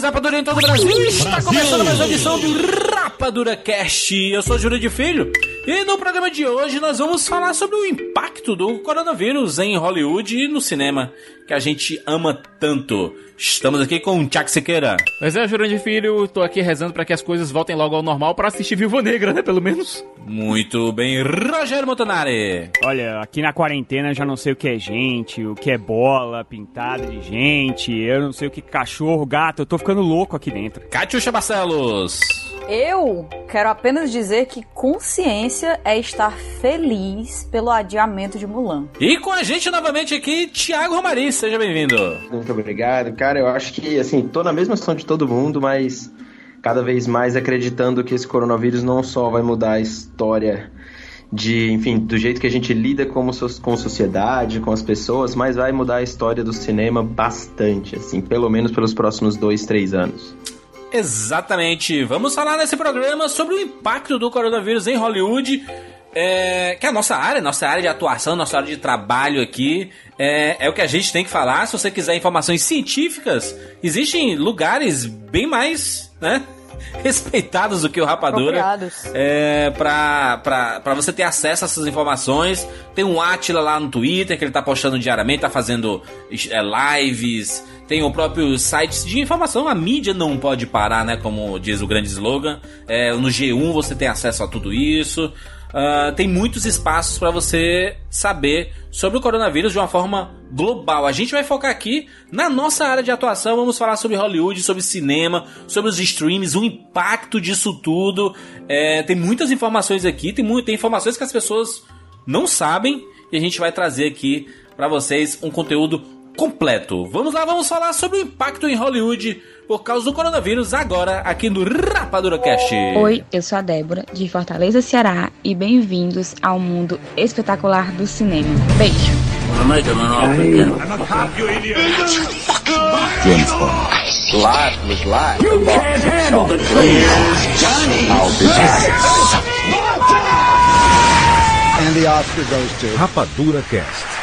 Rapadura em todo o Brasil. Brasil. Está começando mais uma edição do Rapadura Cast. Eu sou Júlio de Filho. E no programa de hoje nós vamos falar sobre o impacto do coronavírus em Hollywood e no cinema, que a gente ama tanto. Estamos aqui com o Tchak Sequeira. Pois é, Jurandir Filho, tô aqui rezando para que as coisas voltem logo ao normal para assistir Viúva Negra, né, pelo menos. Muito bem, Rogério Montanari. Olha, aqui na quarentena já não sei o que é gente, o que é bola pintada de gente, eu não sei o que é cachorro, gato, eu tô ficando louco aqui dentro. Catiuxa Barcelos. Eu quero apenas dizer que consciência é estar feliz pelo adiamento de Mulan. E com a gente novamente aqui, Thiago Romari, seja bem-vindo. Muito obrigado, cara. Eu acho que, assim, tô na mesma situação de todo mundo, mas cada vez mais acreditando que esse coronavírus não só vai mudar a história de, enfim, do jeito que a gente lida como so com sociedade, com as pessoas, mas vai mudar a história do cinema bastante, assim, pelo menos pelos próximos dois, três anos. Exatamente. Vamos falar nesse programa sobre o impacto do coronavírus em Hollywood. É, que é a nossa área, nossa área de atuação, nossa área de trabalho aqui. É, é o que a gente tem que falar. Se você quiser informações científicas, existem lugares bem mais, né? Respeitados do que o Rapadura. É, pra, pra, pra você ter acesso a essas informações. Tem um Atila lá no Twitter que ele tá postando diariamente, tá fazendo é, lives. Tem o próprio site de informação. A mídia não pode parar, né? Como diz o grande slogan. É, no G1 você tem acesso a tudo isso. Uh, tem muitos espaços para você saber sobre o coronavírus de uma forma global. A gente vai focar aqui na nossa área de atuação. Vamos falar sobre Hollywood, sobre cinema, sobre os streams, o impacto disso tudo. É, tem muitas informações aqui, tem, muito, tem informações que as pessoas não sabem e a gente vai trazer aqui para vocês um conteúdo completo. Vamos lá, vamos falar sobre o impacto em Hollywood por causa do coronavírus agora aqui no Rapadura Cast. Oi, eu sou a Débora de Fortaleza, Ceará e bem-vindos ao mundo espetacular do cinema. Beijo. James Bond. Life was life. You can't handle the truth. Johnny. I'll be back. And the Oscar goes to Rapadura Cast.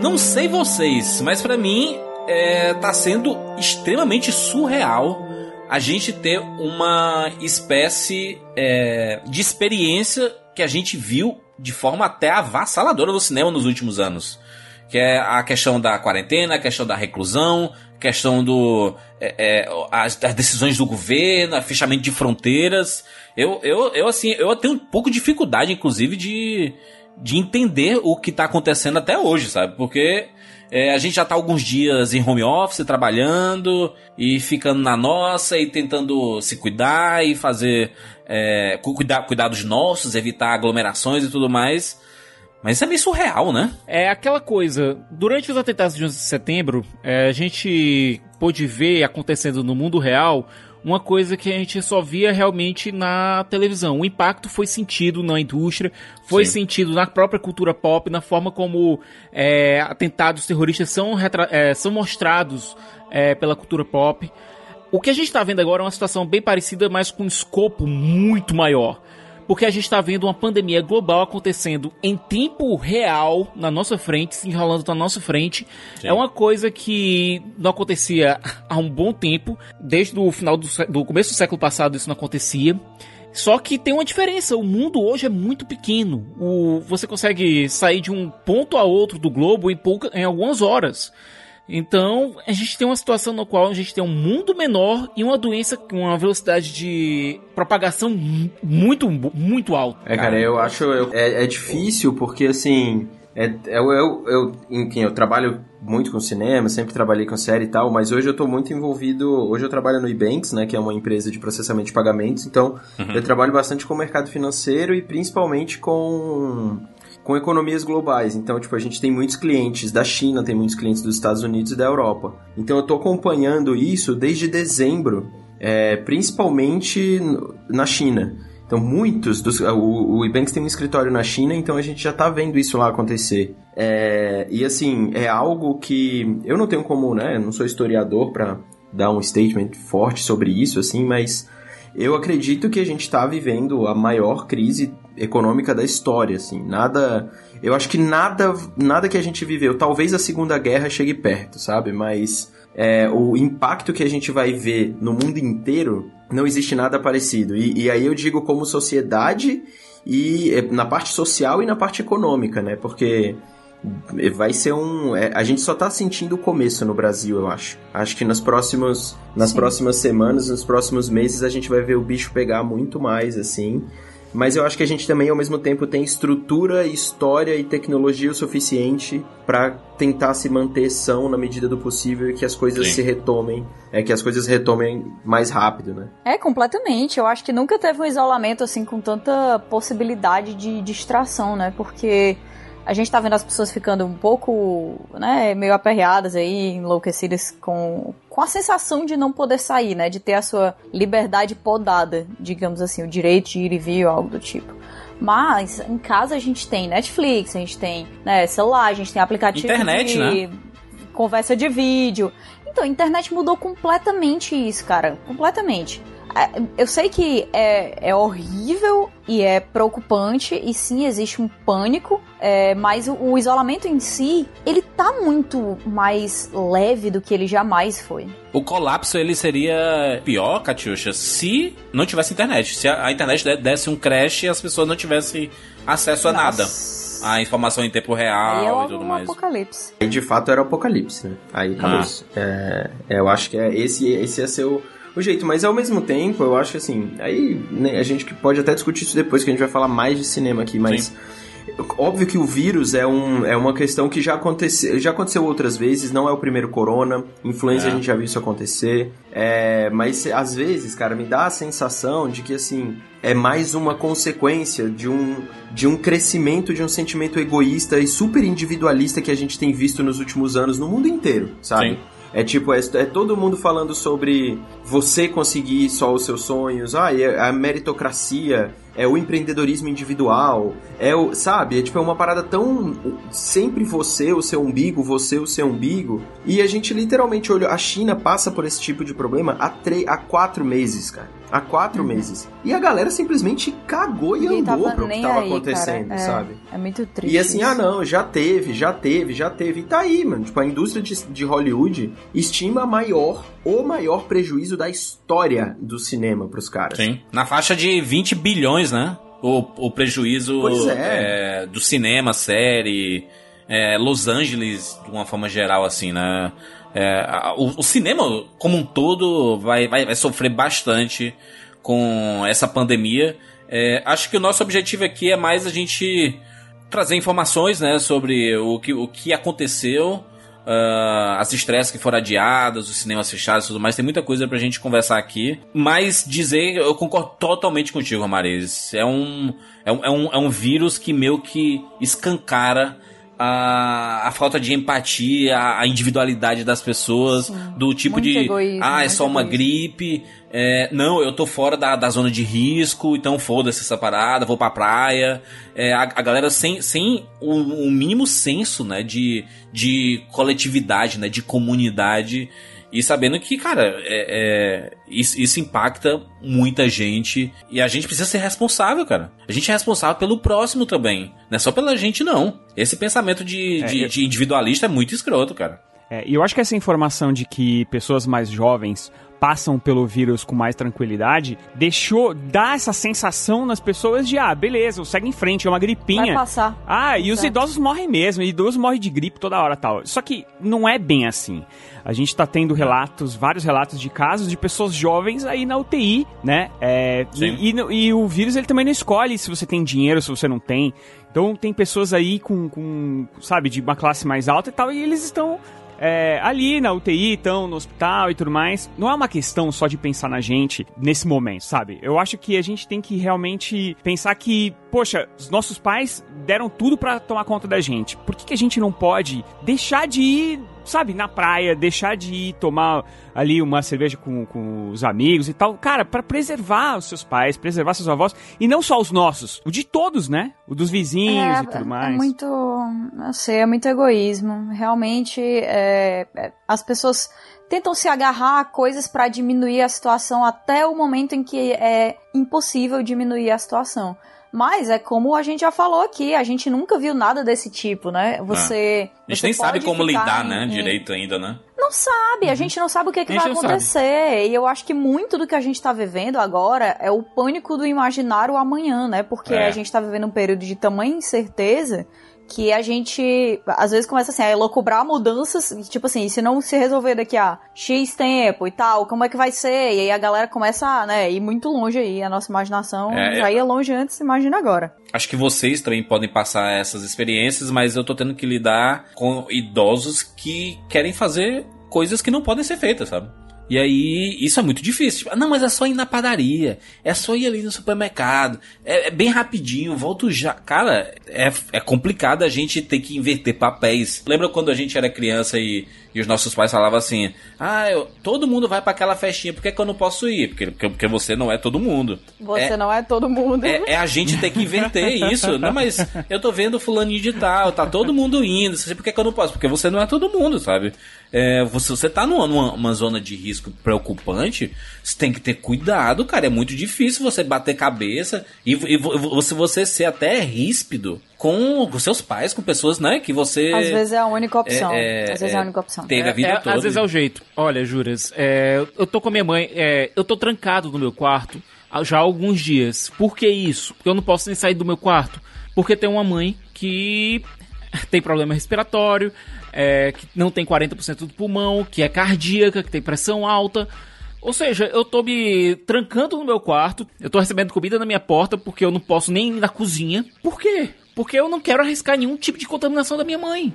Não sei vocês, mas para mim é, tá sendo extremamente surreal a gente ter uma espécie é, de experiência que a gente viu de forma até avassaladora no cinema nos últimos anos. Que é a questão da quarentena, a questão da reclusão, questão do. É, é, as, as, decisões do governo, fechamento de fronteiras. Eu, eu, eu, assim, eu tenho um pouco de dificuldade, inclusive, de, de entender o que está acontecendo até hoje, sabe? Porque é, a gente já está alguns dias em home office, trabalhando e ficando na nossa e tentando se cuidar e fazer é, cuidar, cuidados nossos, evitar aglomerações e tudo mais. Mas isso é meio surreal, né? É aquela coisa. Durante os atentados de 11 de setembro, é, a gente pôde ver acontecendo no mundo real uma coisa que a gente só via realmente na televisão. O impacto foi sentido na indústria, foi Sim. sentido na própria cultura pop, na forma como é, atentados terroristas são, é, são mostrados é, pela cultura pop. O que a gente está vendo agora é uma situação bem parecida, mas com um escopo muito maior porque a gente está vendo uma pandemia global acontecendo em tempo real na nossa frente, se enrolando na nossa frente. Sim. É uma coisa que não acontecia há um bom tempo, desde o final do, do começo do século passado isso não acontecia. Só que tem uma diferença, o mundo hoje é muito pequeno. O, você consegue sair de um ponto a outro do globo em, pouca, em algumas horas. Então, a gente tem uma situação no qual a gente tem um mundo menor e uma doença com uma velocidade de propagação muito, muito alta. É, cara, eu acho. Eu, é, é difícil porque, assim. É, eu, eu, eu, enfim, eu trabalho muito com cinema, sempre trabalhei com série e tal, mas hoje eu tô muito envolvido. Hoje eu trabalho no eBanks, né, que é uma empresa de processamento de pagamentos, então Uhum. eu trabalho bastante com o mercado financeiro e principalmente com com economias globais. Então, tipo, a gente tem muitos clientes da China, tem muitos clientes dos Estados Unidos e da Europa. Então, eu tô acompanhando isso desde dezembro, é, principalmente na China. Então, muitos dos. O, o Ebanks tem um escritório na China, então a gente já tá vendo isso lá acontecer. É, e assim, é algo que eu não tenho como, né? Eu não sou historiador para dar um statement forte sobre isso, assim, mas eu acredito que a gente está vivendo a maior crise econômica da história, assim. Nada. Eu acho que nada, nada que a gente viveu, talvez a Segunda Guerra chegue perto, sabe? Mas é, o impacto que a gente vai ver no mundo inteiro, não existe nada parecido. E, e aí eu digo como sociedade e é, na parte social e na parte econômica, né? Porque vai ser um. é, a gente só tá sentindo o começo no Brasil, eu acho. Acho que nas próximas, nas Sim. próximas semanas, nos próximos meses, a gente vai ver o bicho pegar muito mais, assim. Mas eu acho que a gente também, ao mesmo tempo, tem estrutura, história e tecnologia o suficiente pra tentar se manter são na medida do possível e que as coisas Sim. se retomem. É que as coisas retomem mais rápido, né? É, completamente. Eu acho que nunca teve um isolamento assim com tanta possibilidade de distração, né? Porque a gente tá vendo as pessoas ficando um pouco, né, meio aperreadas aí, enlouquecidas com, com a sensação de não poder sair, né? De ter a sua liberdade podada, digamos assim, o direito de ir e vir ou algo do tipo. Mas em casa a gente tem Netflix, a gente tem né, celular, a gente tem aplicativo Internet, de né? conversa de vídeo. Então, a internet mudou completamente isso, cara. Completamente. É, Eu sei que é, é horrível e é preocupante, e sim, existe um pânico, é, mas o, o isolamento em si, ele tá muito mais leve do que ele jamais foi. O colapso ele seria pior, Catiuxa, se não tivesse internet. Se a, a internet de- desse um crash e as pessoas não tivessem acesso a nada. Nossa. A informação em tempo Aí é real e tudo um mais. apocalipse. E de fato era o apocalipse, né? Aí acabou Ah. É, é, eu acho que é, esse, esse ia ser o, o jeito. Mas ao mesmo tempo, eu acho que assim. Aí né, a gente que pode até discutir isso depois, que a gente vai falar mais de cinema aqui, mas. Óbvio que o vírus é, um, é uma questão que já aconteceu, já aconteceu outras vezes, não é o primeiro corona. Influenza É. a gente já viu isso acontecer. É, mas às vezes, cara, me dá a sensação de que assim. É mais uma consequência de um, de um crescimento de um sentimento egoísta e super individualista que a gente tem visto nos últimos anos no mundo inteiro, sabe? Sim. É tipo, é, é todo mundo falando sobre você conseguir só os seus sonhos, ah, é a meritocracia, é o empreendedorismo individual, é o, sabe? É tipo, é uma parada tão sempre você, o seu umbigo, você, o seu umbigo. E a gente literalmente olhou, a China passa por esse tipo de problema há, tre há quatro meses, cara. Há quatro meses. E a galera simplesmente cagou e Ninguém andou pro que tava aí, acontecendo, cara. É, sabe? É muito triste. E assim, isso. ah não, já teve, já teve, já teve. E tá aí, mano. Tipo, a indústria de, de Hollywood estima maior, o maior prejuízo da história do cinema pros caras. Sim. Na faixa de 20 bilhões, né? O, o prejuízo é. é, do cinema, série, é, Los Angeles, de uma forma geral, assim, né? É, a- o, o cinema, como um todo, vai, vai, vai sofrer bastante com essa pandemia. É, acho que o nosso objetivo aqui é mais a gente trazer informações, né, sobre o que, o que aconteceu, ah, as estreias que foram adiadas, os cinemas fechados e tudo mais. Tem muita coisa pra gente conversar aqui. Mas dizer, eu concordo totalmente contigo, Maris. É um, é um, é um, é um vírus que meio que escancara a, a falta de empatia, a, a individualidade das pessoas, Sim. do tipo Muito de, egoísmo, ah, é só uma egoísmo. gripe, é, não, eu tô fora da, da zona de risco, então foda-se essa parada, vou pra praia. É, a, a galera sem, sem o, o mínimo senso, né, de, de coletividade, né, de comunidade. E sabendo que, cara, é, é, isso, isso impacta muita gente. E a gente precisa ser responsável, cara. A gente é responsável pelo próximo também. Não é só pela gente, não. Esse pensamento de, É, de, eu- de individualista é muito escroto, cara. É, e eu acho que essa informação de que pessoas mais jovens passam pelo vírus com mais tranquilidade, deixou dar essa sensação nas pessoas de, ah, beleza, segue em frente, é uma gripinha. Vai passar. Ah, e os idosos morrem mesmo, e idosos morrem de gripe toda hora tal. Só que não é bem assim. A gente tá tendo relatos, vários relatos de casos de pessoas jovens aí na UTI, né? É, Sim. e, e- e o vírus ele também não escolhe se você tem dinheiro, se você não tem. Então tem pessoas aí com, com sabe, de uma classe mais alta e tal, e eles estão é, ali na UTI, estão no hospital e tudo mais. Não é uma questão só de pensar na gente nesse momento, sabe? Eu acho que a gente tem que realmente pensar que, poxa, os nossos pais deram tudo pra tomar conta da gente. Por que, que a gente não pode deixar de ir, sabe, na praia, deixar de ir tomar ali uma cerveja com, com os amigos e tal? Cara, pra preservar os seus pais, preservar seus avós, e não só os nossos, o de todos, né? O dos vizinhos e tudo mais. É muito, não sei, é muito egoísmo. Realmente, é, é, as pessoas tentam se agarrar a coisas pra diminuir a situação até o momento em que é impossível diminuir a situação. Mas é como a gente já falou aqui, a gente nunca viu nada desse tipo, né? Você. A gente você nem sabe como lidar, em- né, em- direito ainda, né? não sabe, a gente não sabe o que, que A gente vai não sabe. acontecer. E eu acho que muito do que a gente tá vivendo agora é o pânico do imaginar o amanhã, né? Porque É. a gente tá vivendo um período de tamanha incerteza que a gente, às vezes, começa assim, a elocubrar mudanças, tipo assim, se não se resolver daqui a X tempo e tal, como é que vai ser? E aí a galera começa a, né, ir muito longe aí, a nossa imaginação É, já ia longe antes, imagina agora. Acho que vocês também podem passar essas experiências, mas eu tô tendo que lidar com idosos que querem fazer coisas que não podem ser feitas, sabe? E aí, isso é muito difícil. Tipo, não, mas é só ir na padaria. É só ir ali no supermercado. É, é bem rapidinho, volto já. Cara, é, é complicado a gente ter que inverter papéis. Lembra quando a gente era criança e, e os nossos pais falavam assim: Ah, eu- todo mundo vai pra aquela festinha, por que, que eu não posso ir? Porque, porque, porque você não é todo mundo. Você É- não é todo mundo. é, é a gente ter que inverter isso. Não, mas eu tô vendo fulaninho de tal, tá todo mundo indo. Você, por que, que eu não posso? Porque você não é todo mundo, sabe? É, você, você tá numa, numa uma zona de risco preocupante, você tem que ter cuidado, cara. É muito difícil você bater cabeça e, e vo- você, você ser até ríspido com os seus pais, com pessoas, né? Que você. Às vezes é a única opção. é, Às vezes é, é, a única opção. Teve a vida É, toda. Às vezes é o jeito. Olha, Juras, é, eu tô com a minha mãe, é, eu tô trancado no meu quarto há- já há alguns dias. Por que isso? Porque eu não posso nem sair do meu quarto. Porque tem uma mãe que tem problema respiratório, é, que não tem 40% do pulmão, que é cardíaca, que tem pressão alta. Ou seja, eu tô me trancando no meu quarto, eu tô recebendo comida na minha porta porque eu não posso nem ir na cozinha. Por quê? Porque eu não quero arriscar nenhum tipo de contaminação da minha mãe.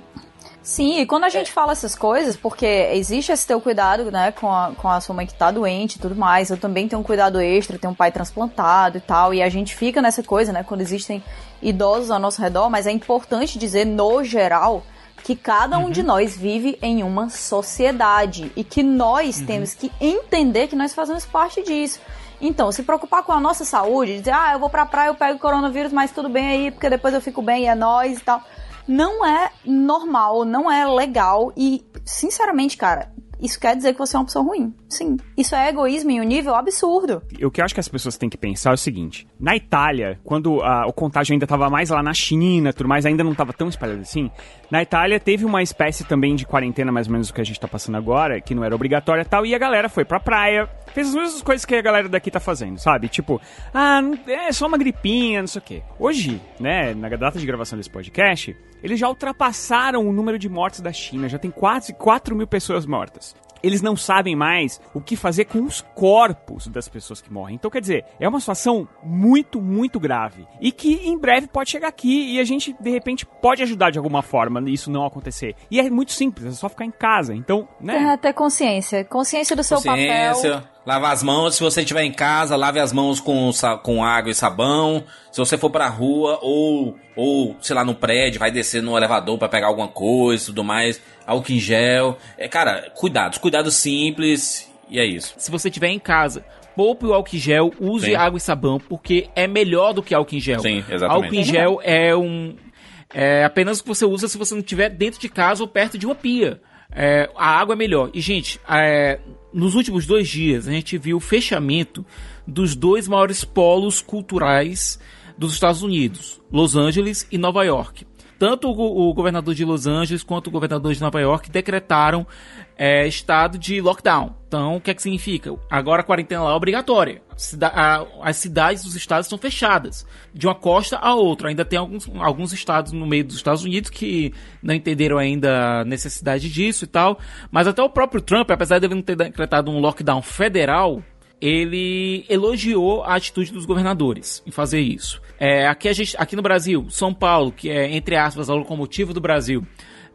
Sim, e quando a gente fala essas coisas, porque existe esse teu cuidado, né, com a, com a sua mãe que tá doente e tudo mais, eu também tenho um cuidado extra, tenho um pai transplantado e tal, e a gente fica nessa coisa, né, quando existem idosos ao nosso redor, mas é importante dizer, no geral, que cada um de nós vive em uma sociedade e que nós temos que entender que nós fazemos parte disso. Então, se preocupar com a nossa saúde, dizer, ah, eu vou pra praia, eu pego coronavírus, mas tudo bem aí, porque depois eu fico bem e é nóis e tal. Não é normal, não é legal e, sinceramente, cara, isso quer dizer que você é uma pessoa ruim. Sim. Isso é egoísmo em um nível absurdo. O que eu acho que as pessoas têm que pensar é o seguinte: na Itália, quando ah, o contágio ainda estava mais lá na China, tudo mais, ainda não estava tão espalhado assim. Na Itália teve uma espécie também de quarentena, mais ou menos o que a gente tá passando agora, que não era obrigatória e tal, e a galera foi pra praia, fez as mesmas coisas que a galera daqui tá fazendo, sabe? Tipo, ah, é só uma gripinha, não sei o quê. Hoje, né, na data de gravação desse podcast, eles já ultrapassaram o número de mortes da China, já tem quase 4 mil pessoas mortas eles não sabem mais o que fazer com os corpos das pessoas que morrem. Então, quer dizer, é uma situação muito, muito grave. E que em breve pode chegar aqui e a gente, de repente, pode ajudar de alguma forma isso não acontecer. E é muito simples, é só ficar em casa. Então, né? É ter consciência. Consciência do seu Consciência, papel. Lavar as mãos. Se você estiver em casa, lave as mãos com, com água e sabão. Se você for pra rua ou, ou, sei lá, no prédio, vai descer no elevador pra pegar alguma coisa e tudo mais, álcool em gel. É, cara, cuidados, cuidados simples e é isso. Se você estiver em casa, poupe o álcool em gel, use Sim. água e sabão, porque é melhor do que álcool em gel. Sim, exatamente. Álcool em gel é um. É apenas o que você usa se você não estiver dentro de casa ou perto de uma pia. É, a água é melhor. E, gente, é, nos últimos dois dias a gente viu o fechamento dos dois maiores polos culturais dos Estados Unidos, Los Angeles e Nova York. tanto o, o governador de Los Angeles quanto o governador de Nova York decretaram é, estado de lockdown. Então, o que é que significa? Agora a quarentena lá é obrigatória. Cida a, as cidades dos estados estão fechadas, de uma costa a outra. Ainda tem alguns, alguns estados no meio dos Estados Unidos que não entenderam ainda a necessidade disso e tal. Mas até o próprio Trump, apesar de ele não ter decretado um lockdown federal, ele elogiou a atitude dos governadores em fazer isso. É, aqui, gente, aqui no Brasil, São Paulo, que é, entre aspas, a locomotiva do Brasil,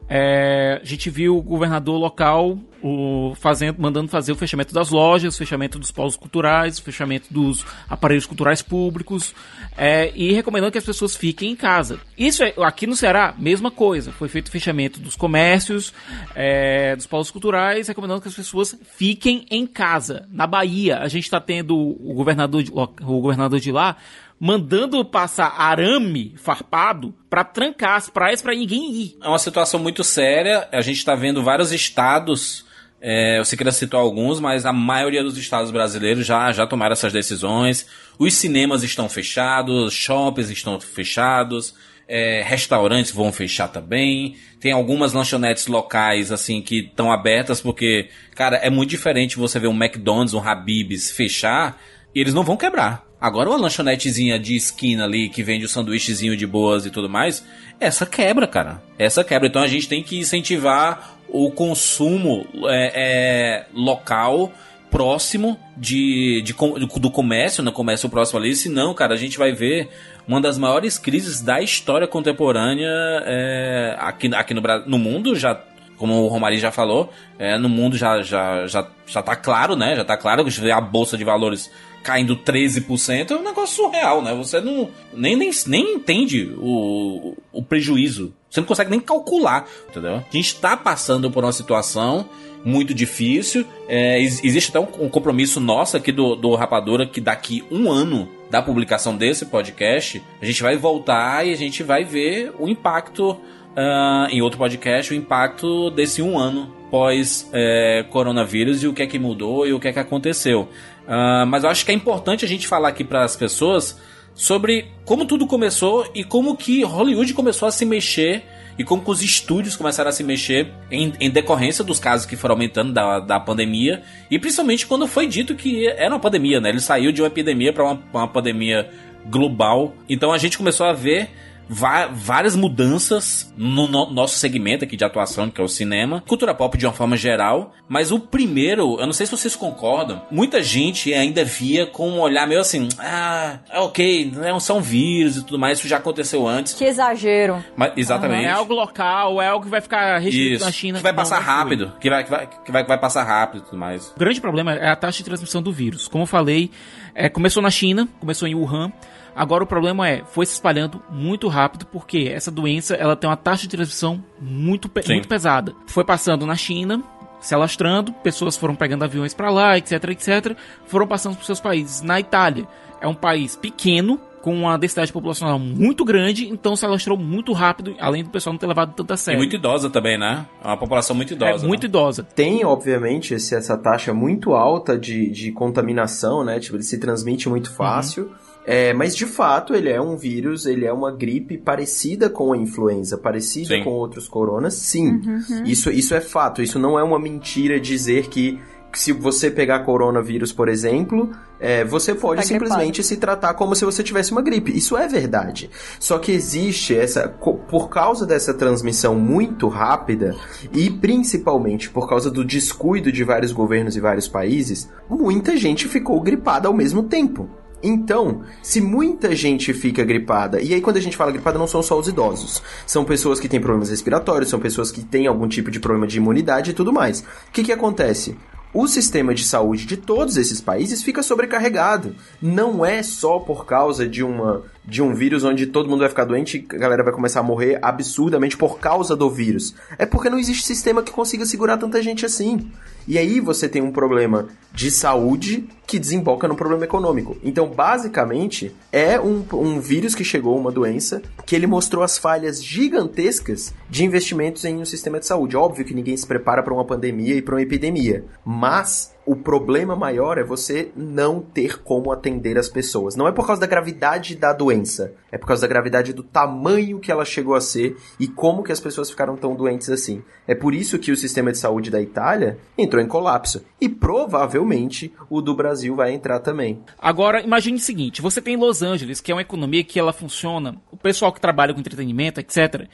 é, a gente viu o governador local o, fazendo, mandando fazer o fechamento das lojas, o fechamento dos polos culturais, o fechamento dos aparelhos culturais públicos é, e recomendando que as pessoas fiquem em casa. Isso é, aqui no Ceará, mesma coisa. Foi feito o fechamento dos comércios, é, dos polos culturais, recomendando que as pessoas fiquem em casa. Na Bahia, a gente está tendo o governador, de, o governador de lá mandando passar arame farpado para trancar as praias para ninguém ir. É uma situação muito séria. A gente está vendo vários estados. É, você queria citar alguns, mas a maioria dos estados brasileiros já, já tomaram essas decisões. Os cinemas estão fechados, shoppings estão fechados, é, restaurantes vão fechar também. Tem algumas lanchonetes locais, assim, que estão abertas, porque, cara, é muito diferente você ver um McDonald's, um Habib's fechar, e eles não vão quebrar. Agora uma lanchonetezinha de esquina ali que vende o sanduíchezinho de boas e tudo mais, essa quebra, cara. Essa quebra. Então a gente tem que incentivar o consumo é, é, local próximo de, de, do comércio, no né? comércio próximo ali, senão, cara, a gente vai ver uma das maiores crises da história contemporânea é, aqui, aqui no, no mundo, já como o Romarinho já falou, é, no mundo já, já, já, já tá claro, né? Já tá claro que a bolsa de valores caindo 13% é um negócio surreal, né? Você não nem, nem, nem entende o, o prejuízo. Você não consegue nem calcular, entendeu? A gente está passando por uma situação muito difícil. É, existe até um, um, compromisso nosso aqui do, do Rapadura que daqui um ano da publicação desse podcast, a gente vai voltar e a gente vai ver o impacto uh, em outro podcast, o impacto desse um ano pós é, coronavírus e o que é que mudou e o que é que aconteceu. Uh, mas eu acho que é importante a gente falar aqui para as pessoas sobre como tudo começou e como que Hollywood começou a se mexer e como os estúdios começaram a se mexer em, em decorrência dos casos que foram aumentando da, da pandemia e principalmente quando foi dito que era uma pandemia, né? Ele saiu de uma epidemia para uma, uma pandemia global. Então a gente começou a ver várias mudanças no, no, nosso segmento aqui de atuação, que é o cinema, cultura pop de uma forma geral. Mas o primeiro, eu não sei se vocês concordam, muita gente ainda via com um olhar meio assim: ah, é ok, não é são vírus e tudo mais, isso já aconteceu antes. Que exagero. Mas, exatamente. é algo local, é algo que vai ficar restrito isso. na China. Que vai passar não, rápido, que vai, que, vai, que, vai, que vai passar rápido e tudo mais. O grande problema é a taxa de transmissão do vírus. Como eu falei, é, começou na China, começou em Wuhan. Agora o problema é, foi se espalhando muito rápido porque essa doença ela tem uma taxa de transmissão muito, pe muito pesada. Foi passando na China, se alastrando, pessoas foram pegando aviões para lá, etc, etc, foram passando para seus países. Na Itália, é um país pequeno, com uma densidade populacional muito grande, então se alastrou muito rápido, além do pessoal não ter levado tanta sério. E muito idosa também, né? É uma população muito idosa. É, muito né? idosa. Tem, obviamente, esse, essa taxa muito alta de, de contaminação, né? Tipo, ele se transmite muito fácil. Uhum. É, mas de fato ele é um vírus, ele é uma gripe parecida com a influenza, parecida sim. com outros coronas, sim. Uhum. Isso, isso é fato, isso não é uma mentira dizer que se você pegar coronavírus, por exemplo, é, você pode tá simplesmente gripado. se tratar como se você tivesse uma gripe. Isso é verdade. Só que existe essa. Por causa dessa transmissão muito rápida, e principalmente por causa do descuido de vários governos e vários países, muita gente ficou gripada ao mesmo tempo. Então, se muita gente fica gripada, e aí quando a gente fala gripada não são só os idosos, são pessoas que têm problemas respiratórios, são pessoas que têm algum tipo de problema de imunidade e tudo mais. O que que acontece? o sistema de saúde de todos esses países fica sobrecarregado. Não é só por causa de uma de um vírus onde todo mundo vai ficar doente a galera vai começar a morrer absurdamente por causa do vírus. É porque não existe sistema que consiga segurar tanta gente assim. E aí você tem um problema de saúde que desemboca no problema econômico. Então, basicamente, é um, um vírus que chegou, uma doença, que ele mostrou as falhas gigantescas de investimentos em um sistema de saúde. Óbvio que ninguém se prepara para uma pandemia e para uma epidemia, mas o problema maior é você não ter como atender as pessoas. Não é por causa da gravidade da doença, é por causa da gravidade do tamanho que ela chegou a ser e como que as pessoas ficaram tão doentes assim. É por isso que o sistema de saúde da Itália entrou em colapso e provavelmente o do Brasil vai entrar também. Agora, imagine o seguinte, você tem Los Angeles, que é uma economia que ela funciona, o pessoal que trabalha com entretenimento, etc.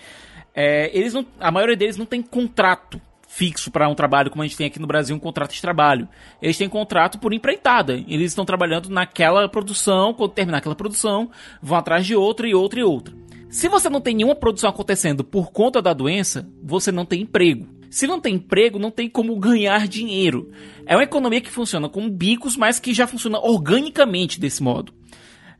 É, eles não, a maioria deles não tem contrato fixo para um trabalho como a gente tem aqui no Brasil, um contrato de trabalho. Eles têm contrato por empreitada. Eles estão trabalhando naquela produção, quando terminar aquela produção, vão atrás de outra e outra e outra. Se você não tem nenhuma produção acontecendo por conta da doença, você não tem emprego. Se não tem emprego, não tem como ganhar dinheiro. É uma economia que funciona com bicos, mas que já funciona organicamente desse modo.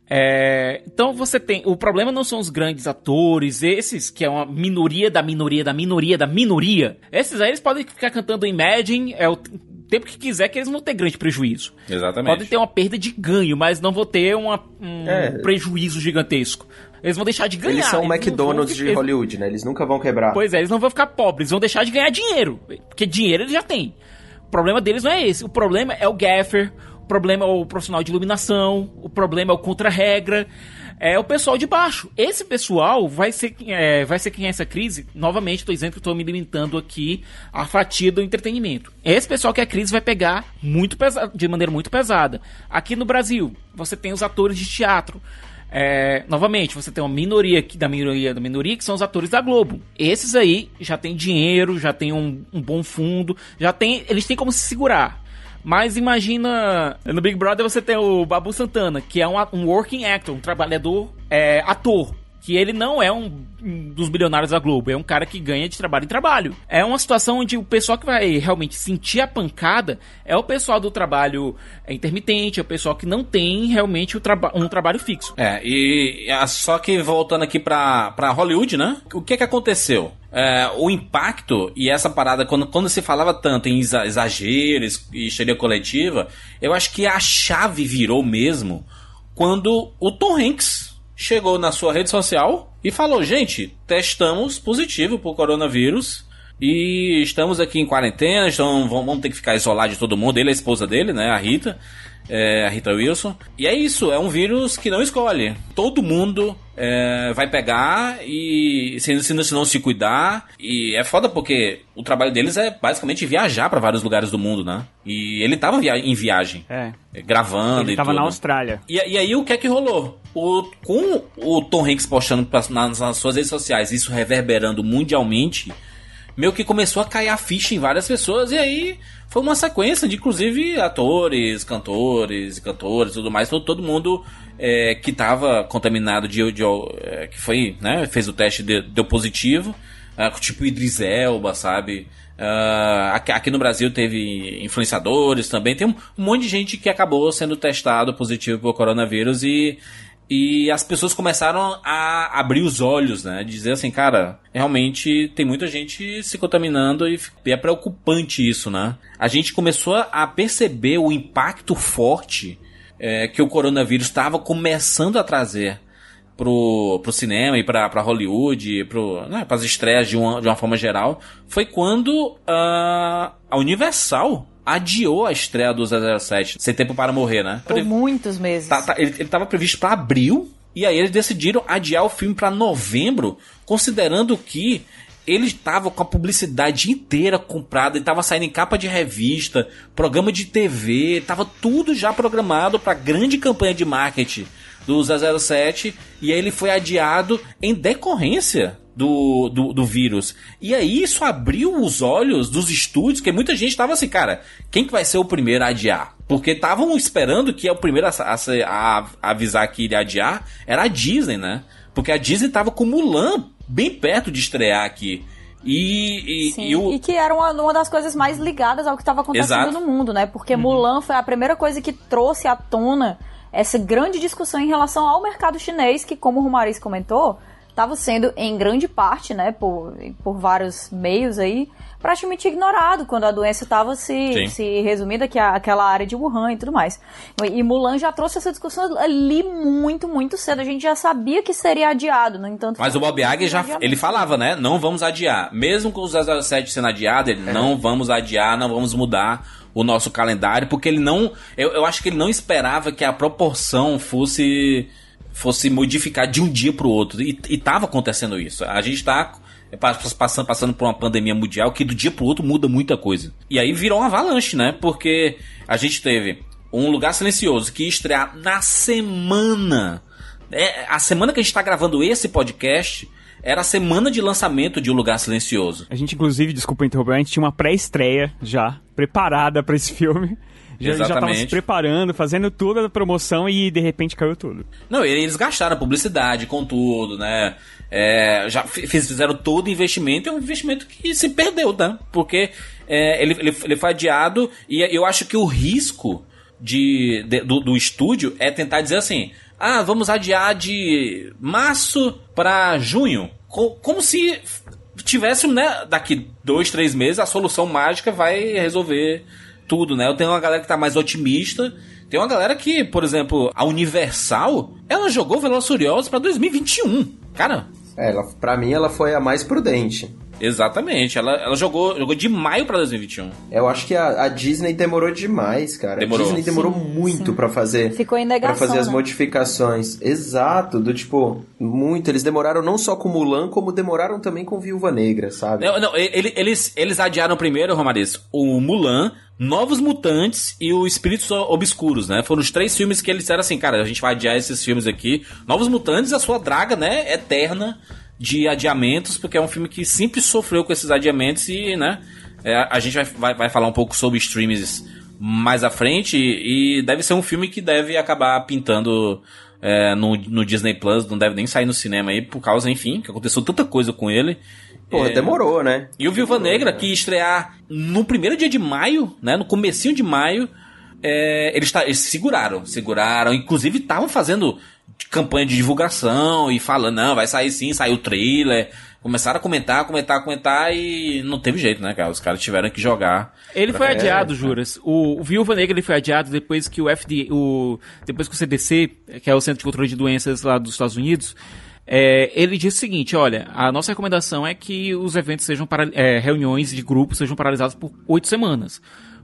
É, então você tem. O problema não são os grandes atores, esses que é uma minoria da minoria da minoria da minoria. Esses aí eles podem ficar cantando Imagine é o tempo que quiser, que eles vão ter grande prejuízo. Exatamente. Podem ter uma perda de ganho, mas não vão ter uma, um É. prejuízo gigantesco. Eles vão deixar de ganhar. Eles são o McDonald's vão- de Hollywood, né? Eles nunca vão quebrar. Pois é, eles não vão ficar pobres, eles vão deixar de ganhar dinheiro. Porque dinheiro eles já têm. O problema deles não é esse. O problema é o gaffer, problema é o profissional de iluminação, o problema é o contra-regra, é o pessoal de baixo. Esse pessoal vai ser, quem- é, vai ser quem é essa crise. Novamente, estou dizendo que estou me limitando aqui à fatia do entretenimento. Esse pessoal que a crise vai pegar muito pesa- de maneira muito pesada. Aqui no Brasil, você tem os atores de teatro. É, novamente, você tem uma minoria aqui da minoria da minoria que são os atores da Globo. Esses aí já tem dinheiro, já tem um, um bom fundo, já tem, eles têm como se segurar. Mas imagina no Big Brother você tem o Babu Santana, que é um, um working actor, um trabalhador é, ator. Que ele não é um, dos bilionários da Globo, é um cara que ganha de trabalho em trabalho. É uma situação onde o pessoal que vai realmente sentir a pancada é o pessoal do trabalho é, intermitente, é o pessoal que não tem realmente traba um trabalho fixo. É, e só que voltando aqui pra, pra Hollywood, né? O que que aconteceu? É, o impacto e essa parada, quando, quando se falava tanto em exa- exageros e histeria coletiva, eu acho que a chave virou mesmo quando o Tom Hanks chegou na sua rede social e falou: gente, testamos positivo pro coronavírus. E estamos aqui em quarentena, então vamos ter que ficar isolado de todo mundo. Ele é a esposa dele, né? A Rita. É, a Rita Wilson. E é isso, é um vírus que não escolhe. Todo mundo é, vai pegar e se, se, não- se não se cuidar. E é foda porque o trabalho deles é basicamente viajar pra vários lugares do mundo, né? E ele tava via- em viagem, É. gravando Ele e tava tudo. na Austrália. E, e aí o que é que rolou? O, com o Tom Hanks postando nas, nas suas redes sociais, isso reverberando mundialmente, meio que começou a cair a ficha em várias pessoas, e aí foi uma sequência de, inclusive, atores, cantores, cantores tudo mais, todo, todo mundo é, que tava contaminado de, de é, que foi, né, fez o teste, deu, deu positivo, ah, tipo Idris Elba, sabe? Ah, aqui, aqui no Brasil teve influenciadores também, tem um, um monte de gente que acabou sendo testado positivo por coronavírus e e as pessoas começaram a abrir os olhos, né? Dizer assim, cara, realmente tem muita gente se contaminando e é preocupante isso, né? A gente começou a perceber o impacto forte é, que o coronavírus estava começando a trazer pro, pro cinema e pra, pra Hollywood, pro, né, pras estreias de uma, de uma forma geral, foi quando ah, a Universal adiou a estreia do 007, Sem Tempo Para Morrer, né? Por muitos meses. Tá- tá- ele, ele tava previsto pra abril, e aí eles decidiram adiar o filme pra novembro, considerando que ele estava com a publicidade inteira comprada, ele tava saindo em capa de revista, programa de TV, tava tudo já programado pra grande campanha de marketing do 007, e aí ele foi adiado em decorrência do, do, do vírus. E aí isso abriu os olhos dos estúdios, que muita gente tava assim, cara, quem que vai ser o primeiro a adiar? Porque estavam esperando que o primeiro a, a a- avisar que iria adiar era a Disney, né? Porque a Disney tava com Mulan bem perto de estrear aqui. E, e, Sim, e o, e que era uma, uma das coisas mais ligadas ao que estava acontecendo Exato. no mundo, né? Porque Mulan foi a primeira coisa que trouxe à tona essa grande discussão em relação ao mercado chinês, que, como o Romariz comentou, estava sendo, em grande parte, né, por, por vários meios aí, praticamente ignorado quando a doença estava Sim. se, se resumindo aqui àquela área de Wuhan e tudo mais. E Mulan já trouxe essa discussão ali muito, muito cedo. A gente já sabia que seria adiado, no entanto... Mas o Bob Iger já ele falava, né? Não vamos adiar. Mesmo com o 007 sendo adiado, ele não vamos adiar, não vamos mudar o nosso calendário, porque ele não. Eu, eu acho que ele não esperava que a proporção fosse fosse modificar de um dia para o outro. E, e tava acontecendo isso. A gente tá passando, passando por uma pandemia mundial que do dia pro outro muda muita coisa. E aí virou uma avalanche, né? Porque a gente teve um lugar silencioso que ia estrear na semana. É, a semana que a gente tá gravando esse podcast era a semana de lançamento de Um Lugar Silencioso. A gente, inclusive, desculpa interromper, a gente tinha uma pré-estreia já preparada para esse filme. Já, já tava se preparando, fazendo toda a promoção e de repente caiu tudo. Não, eles gastaram a publicidade com tudo, né? É, já fizeram todo o investimento, é um investimento que se perdeu, né? Porque é, ele, ele, ele foi adiado e eu acho que o risco de, de do, do estúdio é tentar dizer assim: ah, vamos adiar de março para junho. Como se tivesse, né, daqui dois, três meses, a solução mágica vai resolver tudo, né? Eu tenho uma galera que tá mais otimista. Tem uma galera que, por exemplo, a Universal, ela jogou Velozes Furiosos pra 2021. Cara... É, ela, pra mim ela foi a mais prudente. Exatamente, ela, ela jogou, jogou de maio para 2021. Eu acho que a, a, Disney demorou demais, cara. Demorou. A Disney demorou sim, muito para fazer Ficou em negação, pra fazer as né? modificações. Exato, do tipo, muito. Eles demoraram não só com Mulan, como demoraram também com Viúva Negra, sabe? Não, não eles, eles adiaram primeiro, Romariz, o Mulan, Novos Mutantes e o Espíritos Obscuros, né? Foram os três filmes que eles disseram assim, cara, a gente vai adiar esses filmes aqui. Novos Mutantes, a sua draga, né, eterna de adiamentos, porque é um filme que sempre sofreu com esses adiamentos e, né, é, a gente vai, vai, vai, falar um pouco sobre streams mais à frente e, e deve ser um filme que deve acabar pintando é, no, no Disney Plus, não deve nem sair no cinema aí, por causa, enfim, que aconteceu tanta coisa com ele. Pô, é, demorou, né? E o Viúva Negra, né? que estrear no primeiro dia de maio, né, no comecinho de maio, é, eles, tá, eles seguraram, seguraram, inclusive estavam fazendo campanha de divulgação e falando, não, vai sair sim, saiu o trailer. Começaram a comentar, comentar, comentar e não teve jeito, né, cara? Os caras tiveram que jogar. Ele foi adiado, Juras. O, o Viúva Negra ele foi adiado depois que o FDA, o, depois que o CDC, que é o Centro de Controle de Doenças lá dos Estados Unidos, é, ele disse o seguinte: olha, a nossa recomendação é que os eventos sejam para, é, reuniões de grupos sejam paralisados por oito semanas.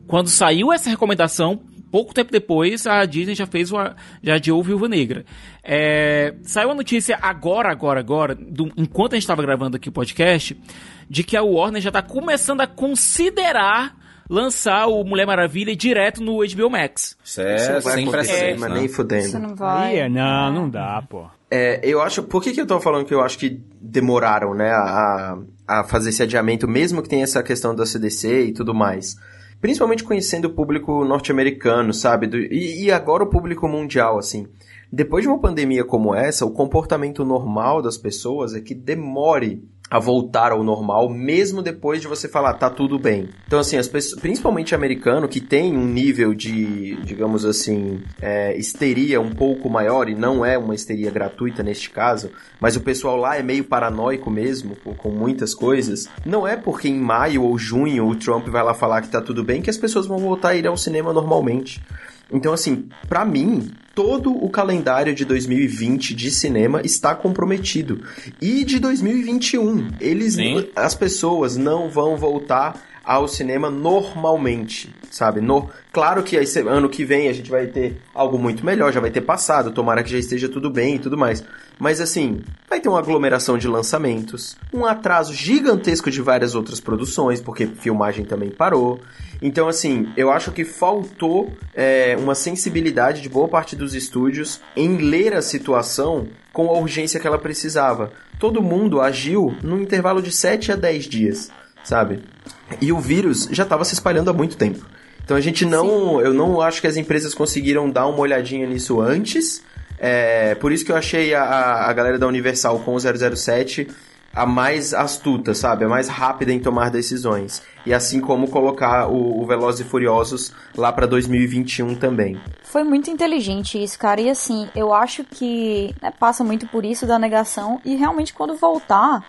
Quando saiu essa recomendação, pouco tempo depois, a Disney já fez o, já adiou o Viúva Negra. É, saiu a notícia agora, agora, agora, do, enquanto a gente estava gravando aqui o podcast, de que a Warner já está começando a considerar lançar o Mulher Maravilha direto no HBO Max. Certo, sem precedentes, mas nem fudendo. Isso não vai. É, não, não dá, pô. É, eu acho. Por que, que eu tô falando que eu acho que demoraram, né, a, a fazer esse adiamento, mesmo que tenha essa questão da CDC e tudo mais? Principalmente conhecendo o público norte-americano, sabe? Do, e, e, agora o público mundial, assim. Depois de uma pandemia como essa, o comportamento normal das pessoas é que demore a voltar ao normal, mesmo depois de você falar, tá tudo bem. Então, assim, as pessoas, principalmente americano, que tem um nível de, digamos assim, é, histeria um pouco maior, e não é uma histeria gratuita neste caso, mas o pessoal lá é meio paranoico mesmo, com muitas coisas. Não é porque em maio ou junho o Trump vai lá falar que tá tudo bem que as pessoas vão voltar a ir ao cinema normalmente. Então, assim, para mim, todo o calendário de 2020 de cinema está comprometido. E de 2021, eles, Sim. as pessoas não vão voltar ao cinema normalmente, sabe? No, claro que esse ano que vem a gente vai ter algo muito melhor, já vai ter passado, tomara que já esteja tudo bem e tudo mais. Mas assim, vai ter uma aglomeração de lançamentos, um atraso gigantesco de várias outras produções, porque filmagem também parou. Então, assim, eu acho que faltou é, uma sensibilidade de boa parte dos estúdios em ler a situação com a urgência que ela precisava. Todo mundo agiu num intervalo de 7 a 10 dias, sabe? E o vírus já estava se espalhando há muito tempo. Então a gente não. Sim. Eu não acho que as empresas conseguiram dar uma olhadinha nisso antes. É, por isso que eu achei a, a galera da Universal com o 007 a mais astuta, sabe? A mais rápida em tomar decisões. E assim como colocar o, o Velozes e Furiosos lá para 2021 também. Foi muito inteligente isso, cara. E assim, eu acho que né, passa muito por isso da negação. E realmente, quando voltar,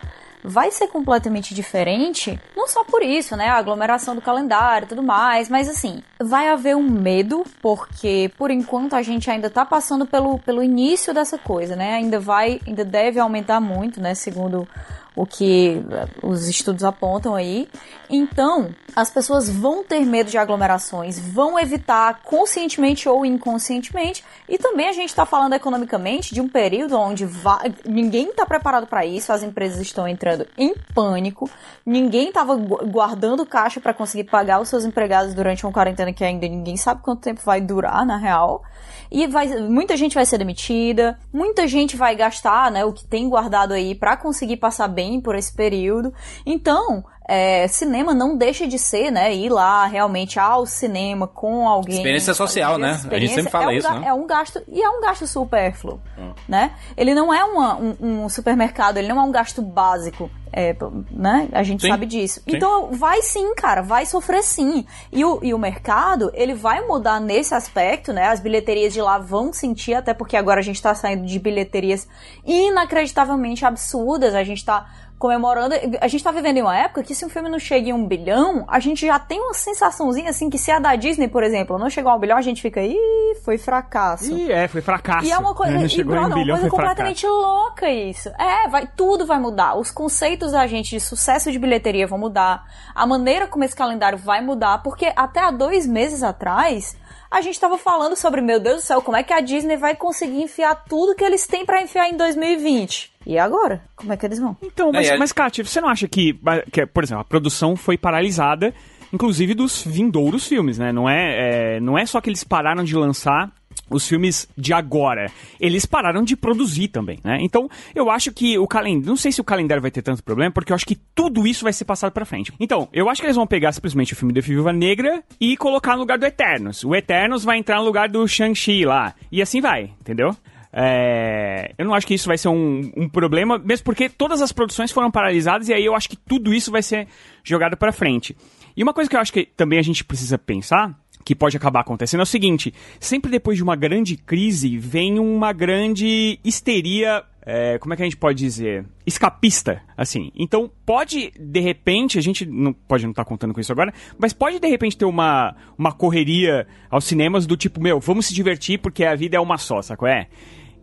vai ser completamente diferente. Não só por isso, né? A aglomeração do calendário e tudo mais. Mas assim, vai haver um medo, porque por enquanto a gente ainda tá passando pelo, pelo início dessa coisa, né? Ainda vai, ainda deve aumentar muito, né? Segundo o que os estudos apontam aí. Então, as pessoas vão ter medo de aglomerações, vão evitar conscientemente ou inconscientemente. E também a gente está falando economicamente de um período onde ninguém está preparado para isso, as empresas estão entrando em pânico, ninguém estava guardando caixa para conseguir pagar os seus empregados durante uma quarentena que ainda ninguém sabe quanto tempo vai durar, na real. E vai, muita gente vai ser demitida, muita gente vai gastar, né, o que tem guardado aí para conseguir passar bem por esse período. Então, é, cinema não deixa de ser, né, ir lá realmente ao cinema com alguém. Experiência social, né? A gente sempre fala é um, isso, né? É um gasto, e é um gasto supérfluo, hum. né? Ele não é uma, um, um, supermercado, ele não é um gasto básico. É, né? A gente sim, sabe disso. Sim. Então, vai sim, cara, vai sofrer sim. E o, e o mercado, ele vai mudar nesse aspecto, né? As bilheterias de lá vão sentir, até porque agora a gente tá saindo de bilheterias inacreditavelmente absurdas. A gente tá comemorando. A gente tá vivendo em uma época que se um filme não chega em um bilhão, a gente já tem uma sensaçãozinha assim que se a da Disney, por exemplo, não chegou a um bilhão, a gente fica, ih, foi fracasso. Ih, é, foi fracasso. E é uma coisa, é, e, bro, uma coisa completamente fracasso. louca isso. É, vai, tudo vai mudar. Os conceitos da gente de sucesso de bilheteria vão mudar. A maneira como esse calendário vai mudar, porque até há dois meses atrás, a gente tava falando sobre, meu Deus do céu, como é que a Disney vai conseguir enfiar tudo que eles têm para enfiar em 2020? E agora? Como é que eles vão? Então, mas, é, mas Kátia, você não acha que, que, por exemplo, a produção foi paralisada, inclusive dos vindouros filmes, né? Não é, é, não é só que eles pararam de lançar os filmes de agora, eles pararam de produzir também, né? Então, eu acho que o calendário, não sei se o calendário vai ter tanto problema, porque eu acho que tudo isso vai ser passado para frente. Então, eu acho que eles vão pegar simplesmente o filme de Viúva Negra e colocar no lugar do Eternos. O Eternos vai entrar no lugar do Shang-Chi lá, e assim vai, entendeu? É, eu não acho que isso vai ser um, um, problema, mesmo porque todas as produções foram paralisadas e aí eu acho que tudo isso vai ser jogado para frente. E uma coisa que eu acho que também a gente precisa pensar que pode acabar acontecendo é o seguinte: sempre depois de uma grande crise vem uma grande histeria. É, como é que a gente pode dizer? Escapista, assim. Então, pode, de repente, a gente não pode não estar tá contando com isso agora, mas pode, de repente, ter uma, uma correria aos cinemas do tipo, meu, vamos se divertir porque a vida é uma só, saco? É.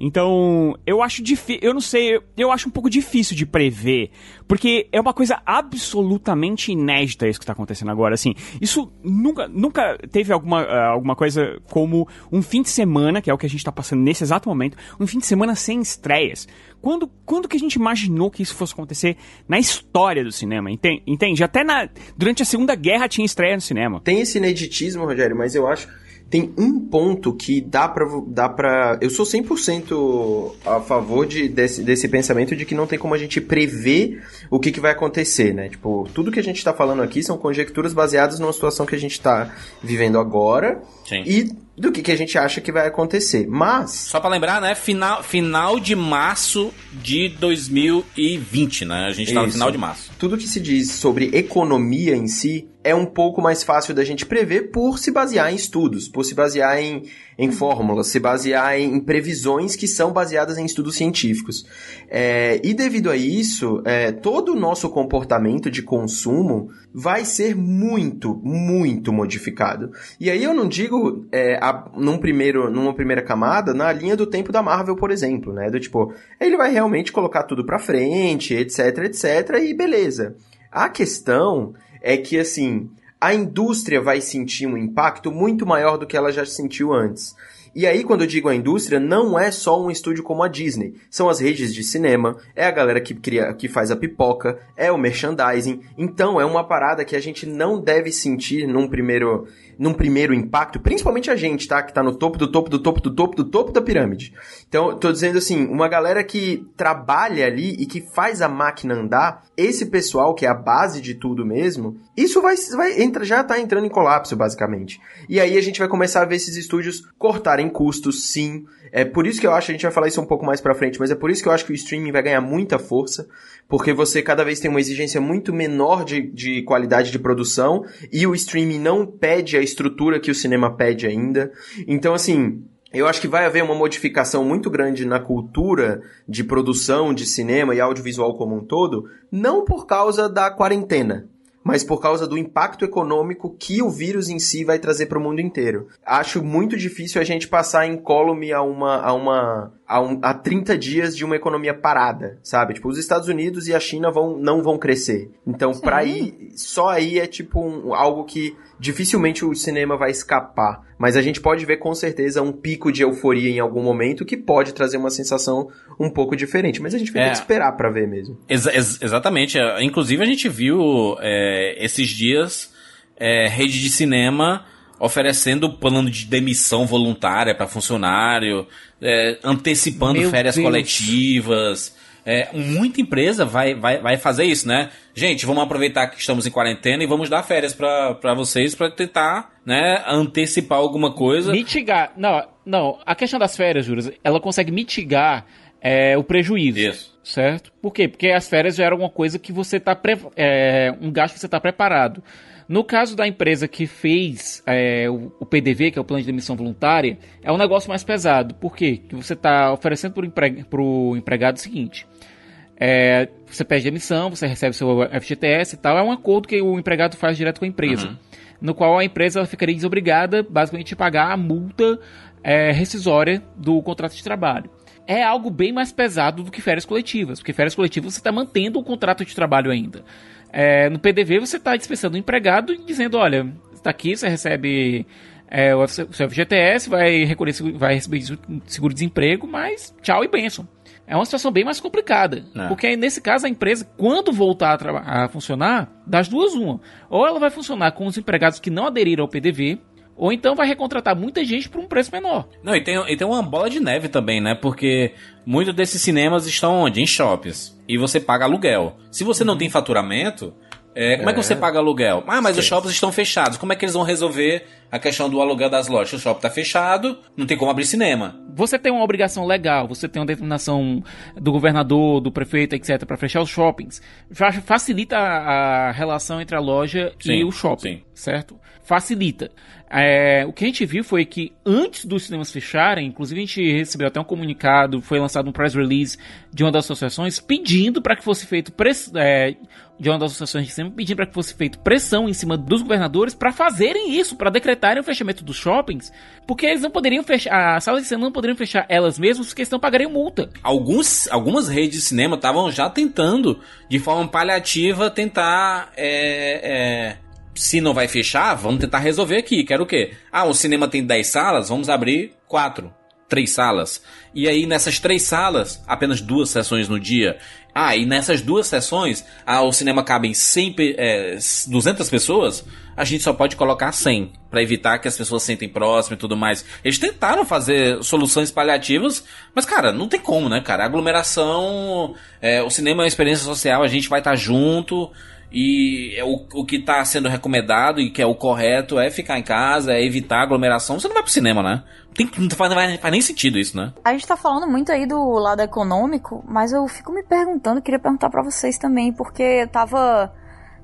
Então, eu acho difícil, eu não sei, eu acho um pouco difícil de prever, porque é uma coisa absolutamente inédita isso que está acontecendo agora, assim. Isso nunca, nunca teve alguma, uh, alguma coisa como um fim de semana, que é o que a gente está passando nesse exato momento, um fim de semana sem estreias. Quando, quando que a gente imaginou que isso fosse acontecer na história do cinema? Entende? Até na, durante a Segunda Guerra tinha estreia no cinema. Tem esse ineditismo, Rogério, mas eu acho tem um ponto que dá pra. Dá pra eu sou 100% a favor de, desse, desse pensamento de que não tem como a gente prever o que, que vai acontecer, né? Tipo, tudo que a gente tá falando aqui são conjecturas baseadas numa situação que a gente tá vivendo agora. Sim. E do que, que a gente acha que vai acontecer. Mas. Só para lembrar, né? Final, final de março de 2020, né? A gente Isso. tá no final de março. Tudo que se diz sobre economia em si é um pouco mais fácil da gente prever por se basear em estudos, por se basear em, em fórmulas, se basear em, previsões que são baseadas em estudos científicos. É, e devido a isso, é, todo o nosso comportamento de consumo vai ser muito, muito modificado. E aí eu não digo é, a, num primeiro, numa primeira camada na linha do tempo da Marvel, por exemplo, né? Do tipo, ele vai realmente colocar tudo pra frente, etc, etc, e beleza. A questão é que, assim, a indústria vai sentir um impacto muito maior do que ela já sentiu antes. E aí, quando eu digo a indústria, não é só um estúdio como a Disney. São as redes de cinema, é a galera que cria, que faz a pipoca, é o merchandising. Então, é uma parada que a gente não deve sentir num primeiro, num primeiro impacto, principalmente a gente, tá? Que tá no topo do topo do topo do topo do topo da pirâmide. Então, tô dizendo assim, uma galera que trabalha ali e que faz a máquina andar, esse pessoal que é a base de tudo mesmo, isso vai, vai entra, já tá entrando em colapso, basicamente. E aí a gente vai começar a ver esses estúdios cortarem custos, sim. É por isso que eu acho, a gente vai falar isso um pouco mais pra frente, mas é por isso que eu acho que o streaming vai ganhar muita força, porque você cada vez tem uma exigência muito menor de, de qualidade de produção e o streaming não pede a estrutura que o cinema pede ainda. Então, assim, eu acho que vai haver uma modificação muito grande na cultura de produção de cinema e audiovisual como um todo, não por causa da quarentena, mas por causa do impacto econômico que o vírus em si vai trazer para o mundo inteiro. Acho muito difícil a gente passar incólume a uma a uma a, um, a 30 dias de uma economia parada, sabe? Tipo, os Estados Unidos e a China vão não vão crescer. Então, para ir só aí é tipo um, algo que dificilmente o cinema vai escapar. Mas a gente pode ver com certeza um pico de euforia em algum momento que pode trazer uma sensação um pouco diferente. Mas a gente vai É. ter que esperar pra ver mesmo. Exa- ex- exatamente. É, Inclusive, a gente viu é, esses dias é, rede de cinema oferecendo plano de demissão voluntária para funcionário, é, antecipando Meu férias Deus. coletivas. É, muita empresa vai, vai, vai fazer isso, né? Gente, vamos aproveitar que estamos em quarentena e vamos dar férias para vocês para tentar, né, antecipar alguma coisa. Mitigar. Não, não. A questão das férias, Júlio, ela consegue mitigar é, o prejuízo. Isso. Certo? Por quê? Porque as férias já eram uma coisa que você tá. Pre... É, um gasto que você está preparado. No caso da empresa que fez é, o, PDV, que é o plano de demissão voluntária, é um negócio mais pesado. Por quê? Que você está oferecendo para o empre... pro empregado o seguinte: é, você pede demissão, você recebe seu FGTS e tal. É um acordo que o empregado faz direto com a empresa. No qual a empresa ficaria desobrigada, basicamente, a pagar a multa é, rescisória do contrato de trabalho. É algo bem mais pesado do que férias coletivas, porque férias coletivas você está mantendo o contrato de trabalho ainda. É, no PDV você está dispensando o empregado e dizendo, olha, está aqui, você recebe é, o seu FGTS, vai, recolher, vai receber seguro-desemprego, mas tchau e benção. É uma situação bem mais complicada. É. Porque aí, nesse caso, a empresa, quando voltar a, a funcionar, das duas, uma. Ou ela vai funcionar com os empregados que não aderiram ao PDV, ou então vai recontratar muita gente por um preço menor. Não, e tem, e tem uma bola de neve também, né? Porque muitos desses cinemas estão onde? Em shoppings. E você paga aluguel. Se você não tem faturamento, é, como é. que você paga aluguel? Ah, mas os shoppings estão fechados. Como é que eles vão resolver a questão do aluguel das lojas? O shopping está fechado, não tem como abrir cinema. Você tem uma obrigação legal, você tem uma determinação do governador, do prefeito, etc., para fechar os shoppings. Facilita a, a relação entre a loja e Sim, o shopping, sim. certo? Facilita. É, o que a gente viu foi que antes dos cinemas fecharem, inclusive a gente recebeu até um comunicado, foi lançado um press release de uma das associações pedindo para que fosse feito é, de uma das associações de cinema pedindo para que fosse feito pressão em cima dos governadores para fazerem isso, para decretarem o fechamento dos shoppings, porque eles não poderiam fechar, as salas de cinema não poderiam fechar elas mesmas, porque senão pagariam multa. Alguns, algumas redes de cinema estavam já tentando, de forma paliativa, tentar. é, é, se não vai fechar, vamos tentar resolver aqui. Quero o quê? Ah, o cinema tem 10 salas, vamos abrir 4. Três salas. E aí, nessas três salas, apenas duas sessões no dia. Ah, e nessas duas sessões, ah, o cinema cabe em 100, pe- é, 200 pessoas, a gente só pode colocar 100, para evitar que as pessoas sentem próximo e tudo mais. Eles tentaram fazer soluções paliativas, mas, cara, não tem como, né, cara? Aglomeração, é, o cinema é uma experiência social, a gente vai estar junto, e é o, o que está sendo recomendado e que é o correto é ficar em casa, é evitar aglomeração. Você não vai pro cinema, né? Tem, não faz, faz- nem sentido isso, né? A gente tá falando muito aí do lado econômico, mas eu fico me perguntando, queria perguntar pra vocês também, porque eu tava,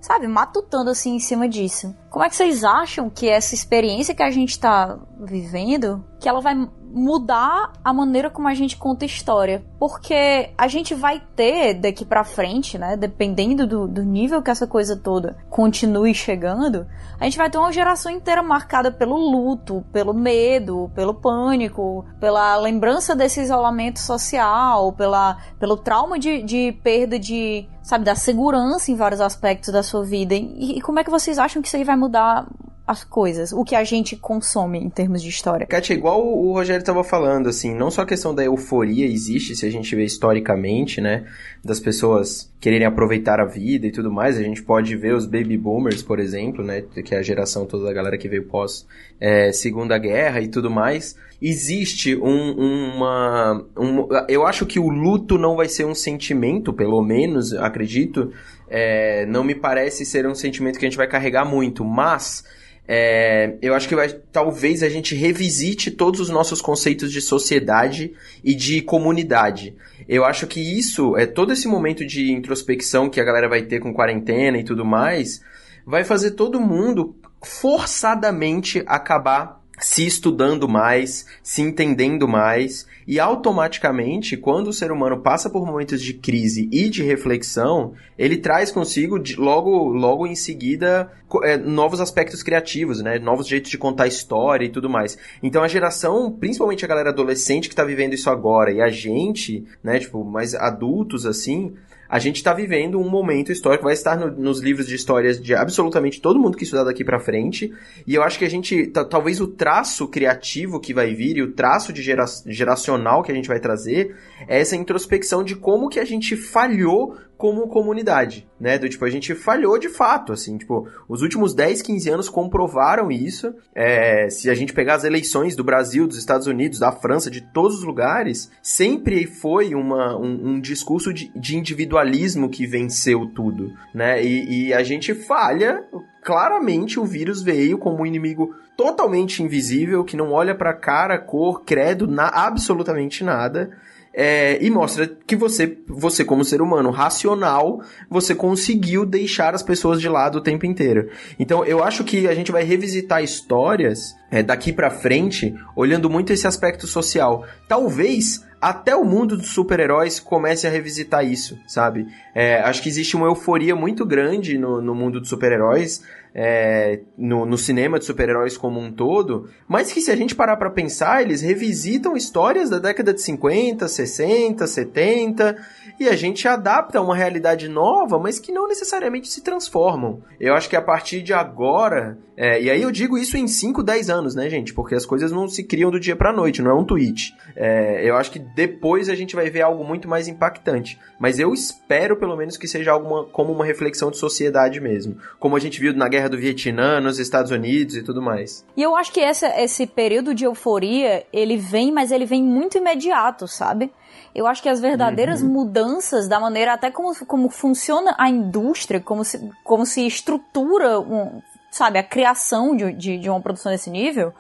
sabe, matutando assim em cima disso. Como é que vocês acham que essa experiência que a gente tá vivendo, que ela vai mudar a maneira como a gente conta história? Porque a gente vai ter daqui pra frente, né, dependendo do, do nível que essa coisa toda continue chegando, a gente vai ter uma geração inteira marcada pelo luto, pelo medo, pelo pânico, pela lembrança desse isolamento social, pela, pelo trauma de, de perda de, sabe, da segurança em vários aspectos da sua vida. E, e como é que vocês acham que isso aí vai mudar as coisas? O que a gente consome em termos de história? Kátia, igual o Rogério estava falando, assim, não só a questão da euforia existe, se a gente vê historicamente, né, das pessoas quererem aproveitar a vida e tudo mais, a gente pode ver os baby boomers, por exemplo, né, que é a geração toda da galera que veio pós é, Segunda Guerra e tudo mais, existe um, uma, um, eu acho que o luto não vai ser um sentimento, pelo menos, acredito, é, não me parece ser um sentimento que a gente vai carregar muito, mas é, eu acho que vai, talvez a gente revisite todos os nossos conceitos de sociedade e de comunidade. Eu acho que isso, é todo esse momento de introspecção que a galera vai ter com quarentena e tudo mais, vai fazer todo mundo forçadamente acabar se estudando mais, se entendendo mais, e automaticamente, quando o ser humano passa por momentos de crise e de reflexão, ele traz consigo, logo, logo em seguida, é, novos aspectos criativos, né? Novos jeitos de contar história e tudo mais. Então a geração, principalmente a galera adolescente que tá vivendo isso agora, e a gente, né, tipo, mais adultos assim, a gente está vivendo um momento histórico, vai estar no, nos livros de histórias de absolutamente todo mundo que estudar daqui para frente, e eu acho que a gente, talvez o traço criativo que vai vir e o traço de gera, geracional que a gente vai trazer é essa introspecção de como que a gente falhou como comunidade, né? Do tipo, a gente falhou de fato, assim, tipo, os últimos 10, 15 anos comprovaram isso. É, se a gente pegar as eleições do Brasil, dos Estados Unidos, da França, de todos os lugares, sempre foi uma, um, um discurso de, de, individualismo que venceu tudo, né? E, e a gente falha claramente o vírus veio como um inimigo totalmente invisível, que não olha para cara, cor, credo, na, absolutamente nada. É, e mostra que você, você como ser humano racional, você conseguiu deixar as pessoas de lado o tempo inteiro. Então eu acho que a gente vai revisitar histórias é, daqui para frente, olhando muito esse aspecto social. Talvez até o mundo dos super-heróis comece a revisitar isso, sabe? É, acho que existe uma euforia muito grande no, no mundo dos super-heróis é, no, no, cinema de super-heróis como um todo, mas que se a gente parar para pensar, eles revisitam histórias da década de 50, 60, 70, e a gente adapta a uma realidade nova, mas que não necessariamente se transformam. Eu acho que a partir de agora, é, e aí eu digo isso em 5, 10 anos, né, gente? Porque as coisas não se criam do dia pra noite, não é um tweet. É, eu acho que depois a gente vai ver algo muito mais impactante. Mas eu espero, pelo menos, que seja alguma, como uma reflexão de sociedade mesmo. Como a gente viu na Guerra do Vietnã, nos Estados Unidos e tudo mais. E eu acho que essa, esse período de euforia, ele vem, mas ele vem muito imediato, sabe? Eu acho que as verdadeiras uhum. mudanças da maneira até como, como funciona a indústria, como se, como se estrutura, um, sabe, a criação de, de, de uma produção desse nível,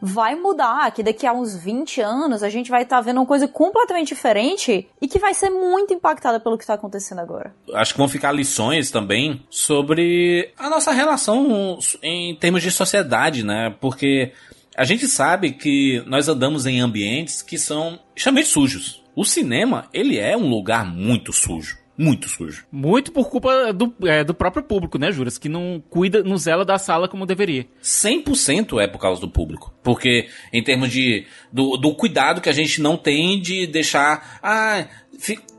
vai mudar, que daqui a uns 20 anos a gente vai estar tá vendo uma coisa completamente diferente e que vai ser muito impactada pelo que está acontecendo agora. Acho que vão ficar lições também sobre a nossa relação em termos de sociedade, né? Porque a gente sabe que nós andamos em ambientes que são extremamente sujos. O cinema, ele é um lugar muito sujo. Muito sujo. Muito por culpa do, é, do próprio público, né, Juras? Que não cuida, não zela da sala como deveria. 100% é por causa do público. Porque, em termos de. Do, do cuidado que a gente não tem de deixar. Ah,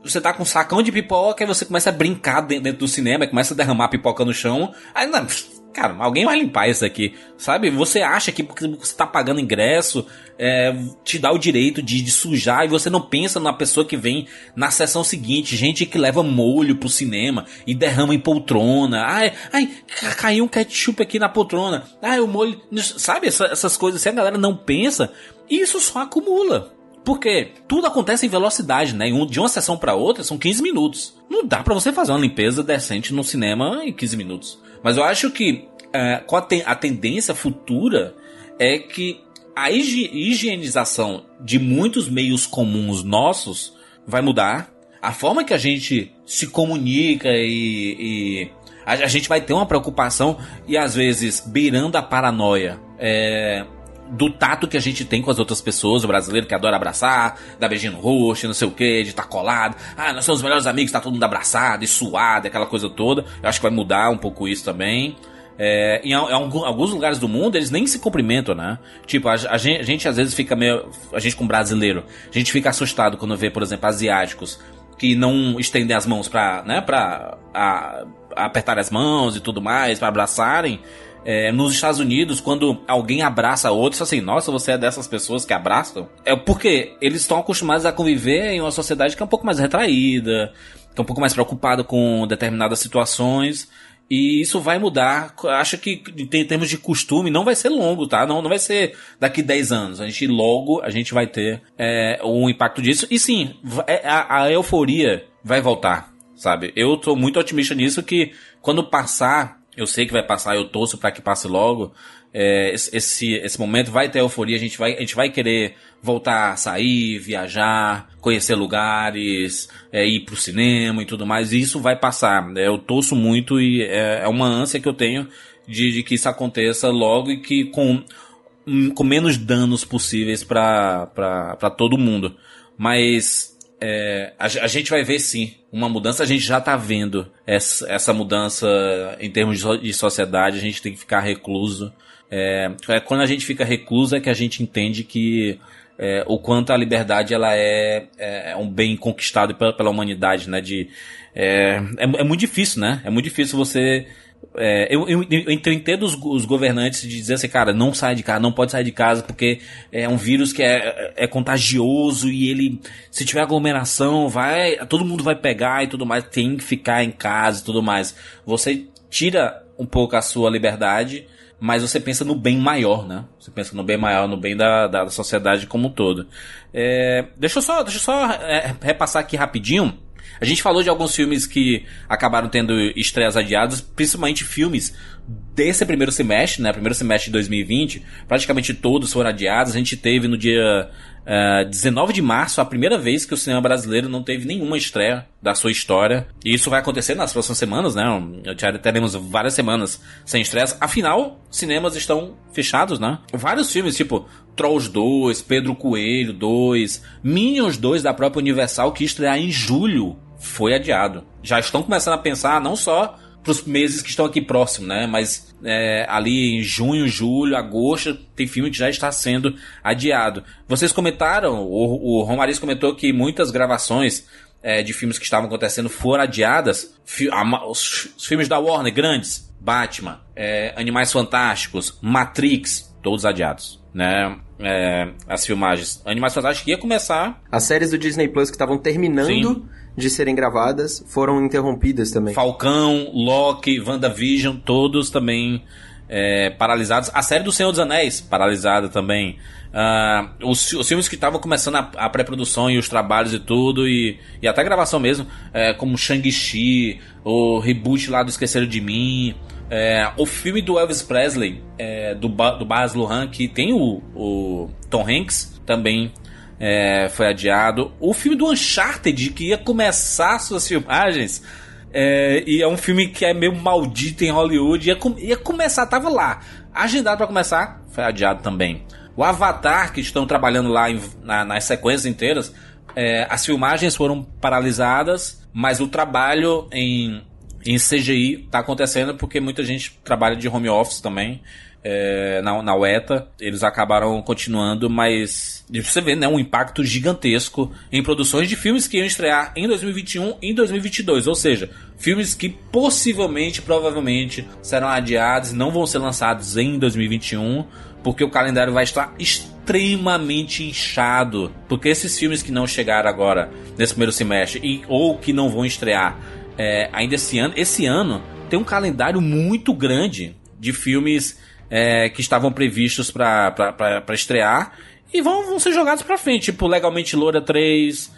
você tá com um sacão de pipoca e você começa a brincar dentro do cinema, começa a derramar pipoca no chão. Aí, não, cara, alguém vai limpar isso aqui, sabe? Você acha que porque você tá pagando ingresso, é, te dá o direito de, de, sujar e você não pensa na pessoa que vem na sessão seguinte, gente que leva molho pro cinema e derrama em poltrona. Ai, ai, caiu um ketchup aqui na poltrona. Ai, o molho, sabe? Essa, essas coisas, se a galera não pensa, isso só acumula. Porque tudo acontece em velocidade, né? De uma sessão para outra são 15 minutos. Não dá para você fazer uma limpeza decente no cinema em 15 minutos. Mas eu acho que é, com a, ten a tendência futura é que a higienização de muitos meios comuns nossos vai mudar. A forma que a gente se comunica e, e a, a, gente vai ter uma preocupação e às vezes beirando a paranoia. É, do tato que a gente tem com as outras pessoas, o brasileiro que adora abraçar, dar beijinho no rosto, não sei o que, de estar tá colado. Ah, nós somos os melhores amigos, tá todo mundo abraçado e suado, aquela coisa toda. Eu acho que vai mudar um pouco isso também. É, em, alguns lugares do mundo eles nem se cumprimentam, né? Tipo, a, a, gente, a, gente, às vezes fica meio. A gente, como brasileiro, a gente fica assustado quando vê, por exemplo, asiáticos que não estendem as mãos pra, né, pra a, apertar as mãos e tudo mais, para abraçarem. É, nos Estados Unidos, quando alguém abraça outro, assim, nossa, você é dessas pessoas que abraçam. É porque eles estão acostumados a conviver em uma sociedade que é um pouco mais retraída, que é um pouco mais preocupada com determinadas situações. E isso vai mudar. Acho que em termos de costume não vai ser longo, tá? Não, não vai ser daqui 10 anos. A gente logo a gente vai ter é, um impacto disso. E sim, é, a, a euforia vai voltar, sabe? Eu tô muito otimista nisso que quando passar, eu sei que vai passar, eu torço para que passe logo é, esse, esse momento vai ter euforia, a gente vai, a gente vai querer voltar a sair, viajar, conhecer lugares, é, ir pro cinema e tudo mais, e isso vai passar. É, eu torço muito e é, é uma ânsia que eu tenho de, de que isso aconteça logo e que com com menos danos possíveis para todo mundo. Mas é, a, a, gente vai ver sim uma mudança. A gente já tá vendo essa, essa mudança em termos de, de sociedade. A gente tem que ficar recluso. É, é, quando a gente fica recluso é que a gente entende que é, o quanto a liberdade ela é, é, é um bem conquistado pela, pela humanidade, né? De, é, é, é, muito difícil, né? É muito difícil você. É, eu, eu, eu entendo os, os, governantes de dizer assim, cara, não sai de casa, não pode sair de casa porque é um vírus que é, é contagioso e ele, se tiver aglomeração, vai, todo mundo vai pegar e tudo mais, tem que ficar em casa e tudo mais. Você tira um pouco a sua liberdade mas você pensa no bem maior, né? Você pensa no bem maior, no bem da, da sociedade como um todo. É, deixa eu só, deixa eu só é, repassar aqui rapidinho. A gente falou de alguns filmes que acabaram tendo estreias adiadas, principalmente filmes desse primeiro semestre, né? Primeiro semestre de 2020, praticamente todos foram adiados. A gente teve no dia Uh, 19 de março, a primeira vez que o cinema brasileiro não teve nenhuma estreia da sua história. E isso vai acontecer nas próximas semanas, né? Já teremos várias semanas sem estreias. Afinal, cinemas estão fechados, né? Vários filmes, tipo Trolls 2, Pedro Coelho 2, Minions 2 da própria Universal, que estrear em julho, foi adiado. Já estão começando a pensar não só para os meses que estão aqui próximos, né? Mas é, ali em junho, julho, agosto, tem filme que já está sendo adiado. Vocês comentaram, o, o Romariz comentou que muitas gravações é, de filmes que estavam acontecendo foram adiadas. Fi, a, os, os, filmes da Warner grandes, Batman, é, Animais Fantásticos, Matrix, todos adiados, né? É, as filmagens. Animais Fantásticos ia começar. As séries do Disney Plus que estavam terminando. Sim de serem gravadas foram interrompidas também. Falcão, Loki, WandaVision, todos também é, paralisados. A série do Senhor dos Anéis, paralisada também. Uh, os, os, filmes que estavam começando a, a pré-produção e os trabalhos e tudo, e, e até gravação mesmo, é, como Shang-Chi, o reboot lá do Esqueceram de Mim, é, o filme do Elvis Presley, é, do, do Baz Luhrmann, que tem o, o Tom Hanks, também é, foi adiado. O filme do Uncharted, que ia começar suas filmagens, é, e é um filme que é meio maldito em Hollywood, ia, ia começar, tava lá, agendado para começar, foi adiado também. O Avatar, que estão trabalhando lá em, na, nas sequências inteiras, é, as filmagens foram paralisadas, mas o trabalho em, em CGI está acontecendo porque muita gente trabalha de home office também é, na, na UETA, eles acabaram continuando, mas você vê, né, um impacto gigantesco em produções de filmes que iam estrear em 2021 e em 2022, ou seja, filmes que possivelmente, provavelmente serão adiados, não vão ser lançados em 2021, porque o calendário vai estar extremamente inchado, porque esses filmes que não chegaram agora nesse primeiro semestre e ou que não vão estrear é, ainda esse ano, esse ano tem um calendário muito grande de filmes é, que estavam previstos para estrear e vão, vão ser jogados para frente, tipo Legalmente Loura 3, uh,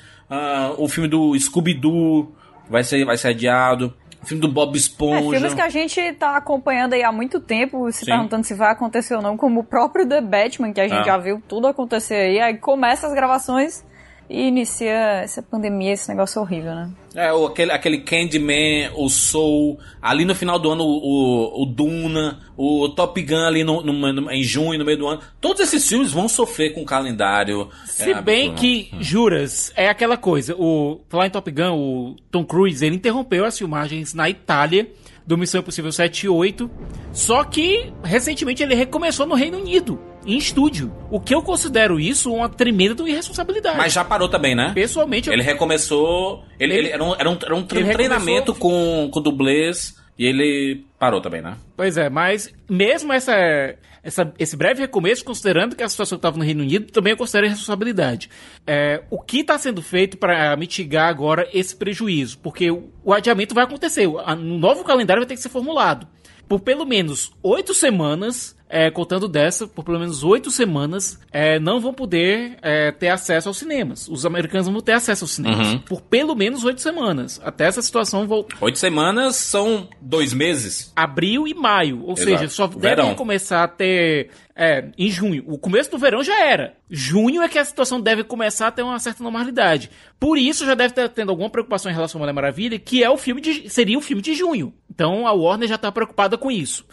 o filme do Scooby-Doo vai ser, vai ser adiado. O filme do Bob Esponja. É, filmes que a gente tá acompanhando aí há muito tempo, se Sim. perguntando se vai acontecer ou não, como o próprio The Batman, que a gente ah. já viu tudo acontecer aí. Aí começa as gravações e inicia essa pandemia, esse negócio horrível, né? É, o, aquele, aquele Candyman, o Soul, ali no final do ano o, o, Duna, o Top Gun ali no, no, no, em junho, no meio do ano. Todos esses filmes vão sofrer com o calendário. Se é, bem que, hum. juras, é aquela coisa, o falar em Top Gun, o Tom Cruise, ele interrompeu as filmagens na Itália do Missão Impossível 7 e 8, só que recentemente ele recomeçou no Reino Unido em estúdio. O que eu considero isso uma tremenda irresponsabilidade. Mas já parou também, né? Pessoalmente. Ele recomeçou. Ele, ele, ele era um, era um, era um treinamento com, com dublês e ele parou também, né? Pois é, mas mesmo essa, essa, esse breve recomeço, considerando que a situação estava no Reino Unido, também eu considero responsabilidade. É, o que está sendo feito para mitigar agora esse prejuízo? Porque o, o adiamento vai acontecer, um novo calendário vai ter que ser formulado. Por pelo menos oito semanas, é, contando dessa, por pelo menos oito semanas, é, não vão poder é, ter acesso aos cinemas. Os americanos vão ter acesso aos cinemas. Uhum. Por pelo menos oito semanas. Até essa situação voltar. Oito semanas são dois meses? Abril e maio. Ou Exato. seja, só devem começar a ter. É, em junho. O começo do verão já era. Junho é que a situação deve começar a ter uma certa normalidade. Por isso já deve estar tendo alguma preocupação em relação à Mulher Maravilha, que é o filme de, seria o filme de junho. Então a Warner já está preocupada com isso.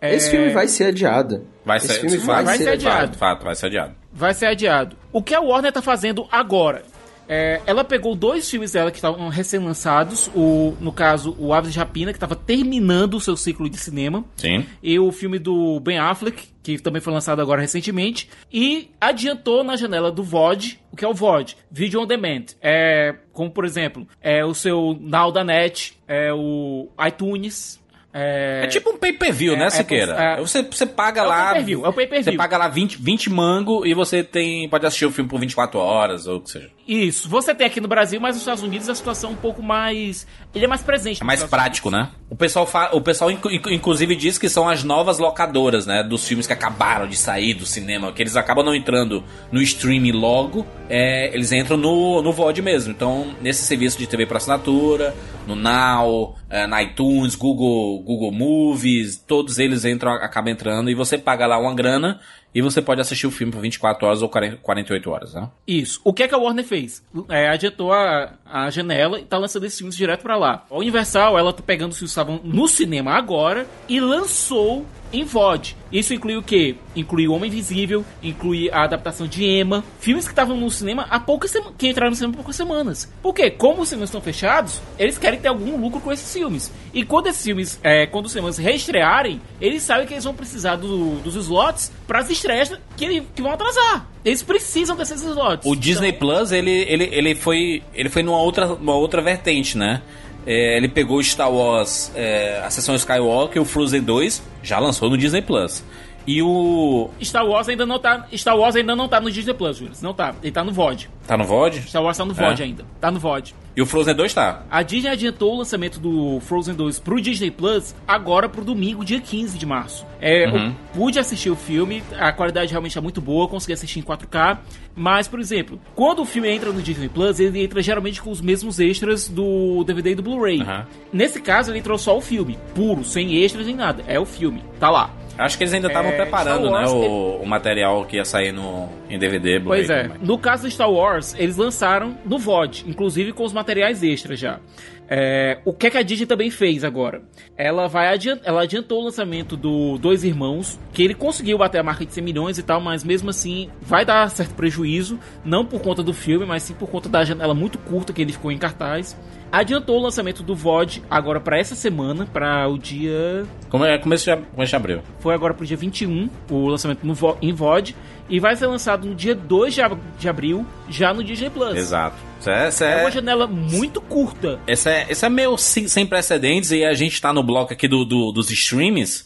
É, Esse filme vai ser adiado. Vai Esse ser, filme vai vai, ser ser adiado. adiado. Fato, fato, vai ser adiado. vai ser adiado. O que a Warner tá fazendo agora? É, ela pegou dois filmes dela que estavam recém-lançados, o, no caso, o Aves de Rapina, que estava terminando o seu ciclo de cinema, Sim. e o filme do Ben Affleck, que também foi lançado agora recentemente, e adiantou na janela do VOD, o que é o VOD? Video On Demand. É, como, por exemplo, é o seu Now da Net, é o iTunes... É, É tipo um pay-per-view, né, é, Siqueira? é- você, você paga É lá. é o pay-per-view. Você paga lá 20, 20 mango e você tem pode assistir o filme por 24 horas, ou o que seja. Isso, você tem aqui no Brasil, mas nos Estados Unidos a situação é um pouco mais. Ele é mais presente. É mais prático, né? O pessoal, fa... o pessoal incu- inclusive diz que são as novas locadoras, né? Dos filmes que acabaram de sair do cinema, que eles acabam não entrando no streaming logo, é, eles entram no, no VOD mesmo. Então, nesse serviço de TV por assinatura, no Now, é, na iTunes, Google, Google Movies, todos eles entram, acabam entrando e você paga lá uma grana e você pode assistir o filme por 24 horas ou 40, 48 horas, né? Isso. O que é que a Warner fez? É, adiantou a, a janela e tá lançando esses filmes direto pra lá. A Universal, ela tá pegando os filmes que estavam no cinema agora e lançou em VOD. Isso inclui o quê? Inclui O Homem Invisível, inclui a adaptação de Emma, filmes que estavam no cinema há poucas semanas, que entraram no cinema há poucas semanas. Por quê? Como os cinemas estão fechados, eles querem ter algum lucro com esses filmes. E quando esses filmes, é, quando os cinemas reestrearem, eles sabem que eles vão precisar do- dos slots para as estreias que, que vão atrasar. Eles precisam desses slots. O Disney Plus, ele, ele, ele foi ele foi numa outra, numa outra vertente, né? É, ele pegou Star Wars, é, a sessão Skywalker, o Frozen 2, já lançou no Disney Plus. E o. Star Wars ainda não tá. Star Wars ainda não tá no Disney Plus, Júlio. Não tá. Ele tá no VOD. Tá no VOD? Star Wars tá no VOD É. ainda. Tá no VOD. E o Frozen 2 tá. A Disney adiantou o lançamento do Frozen 2 pro Disney Plus agora pro domingo, dia 15 de março. É, Uhum. eu pude assistir o filme, a qualidade realmente é muito boa, consegui assistir em 4K. Mas, por exemplo, quando o filme entra no Disney Plus, ele entra geralmente com os mesmos extras do DVD e do Blu-ray. Aham. Nesse caso, ele entrou só o filme, puro, sem extras nem nada. É o filme, tá lá. Acho que eles ainda estavam É, preparando, Star Wars, né, o, o material que ia sair no, em DVD. Pois é. também. No caso do Star Wars, eles lançaram no VOD, inclusive com os materiais extras já. É, o que, é que a Disney também fez agora? Ela vai adiant, ela adiantou o lançamento do Dois Irmãos, que ele conseguiu bater a marca de 100 milhões e tal, mas mesmo assim vai dar certo prejuízo, não por conta do filme, mas sim por conta da janela muito curta que ele ficou em cartaz. Adiantou o lançamento do VOD agora para essa semana, para o dia Como é começo de, começo de abril. foi agora pro dia 21, o lançamento no vo- em VOD, e vai ser lançado no dia 2 de, ab- de abril, já no Disney Plus. Exato. É, É é, uma janela muito curta. esse é, esse é meio sem, precedentes e a gente tá no bloco aqui do, do- dos streams.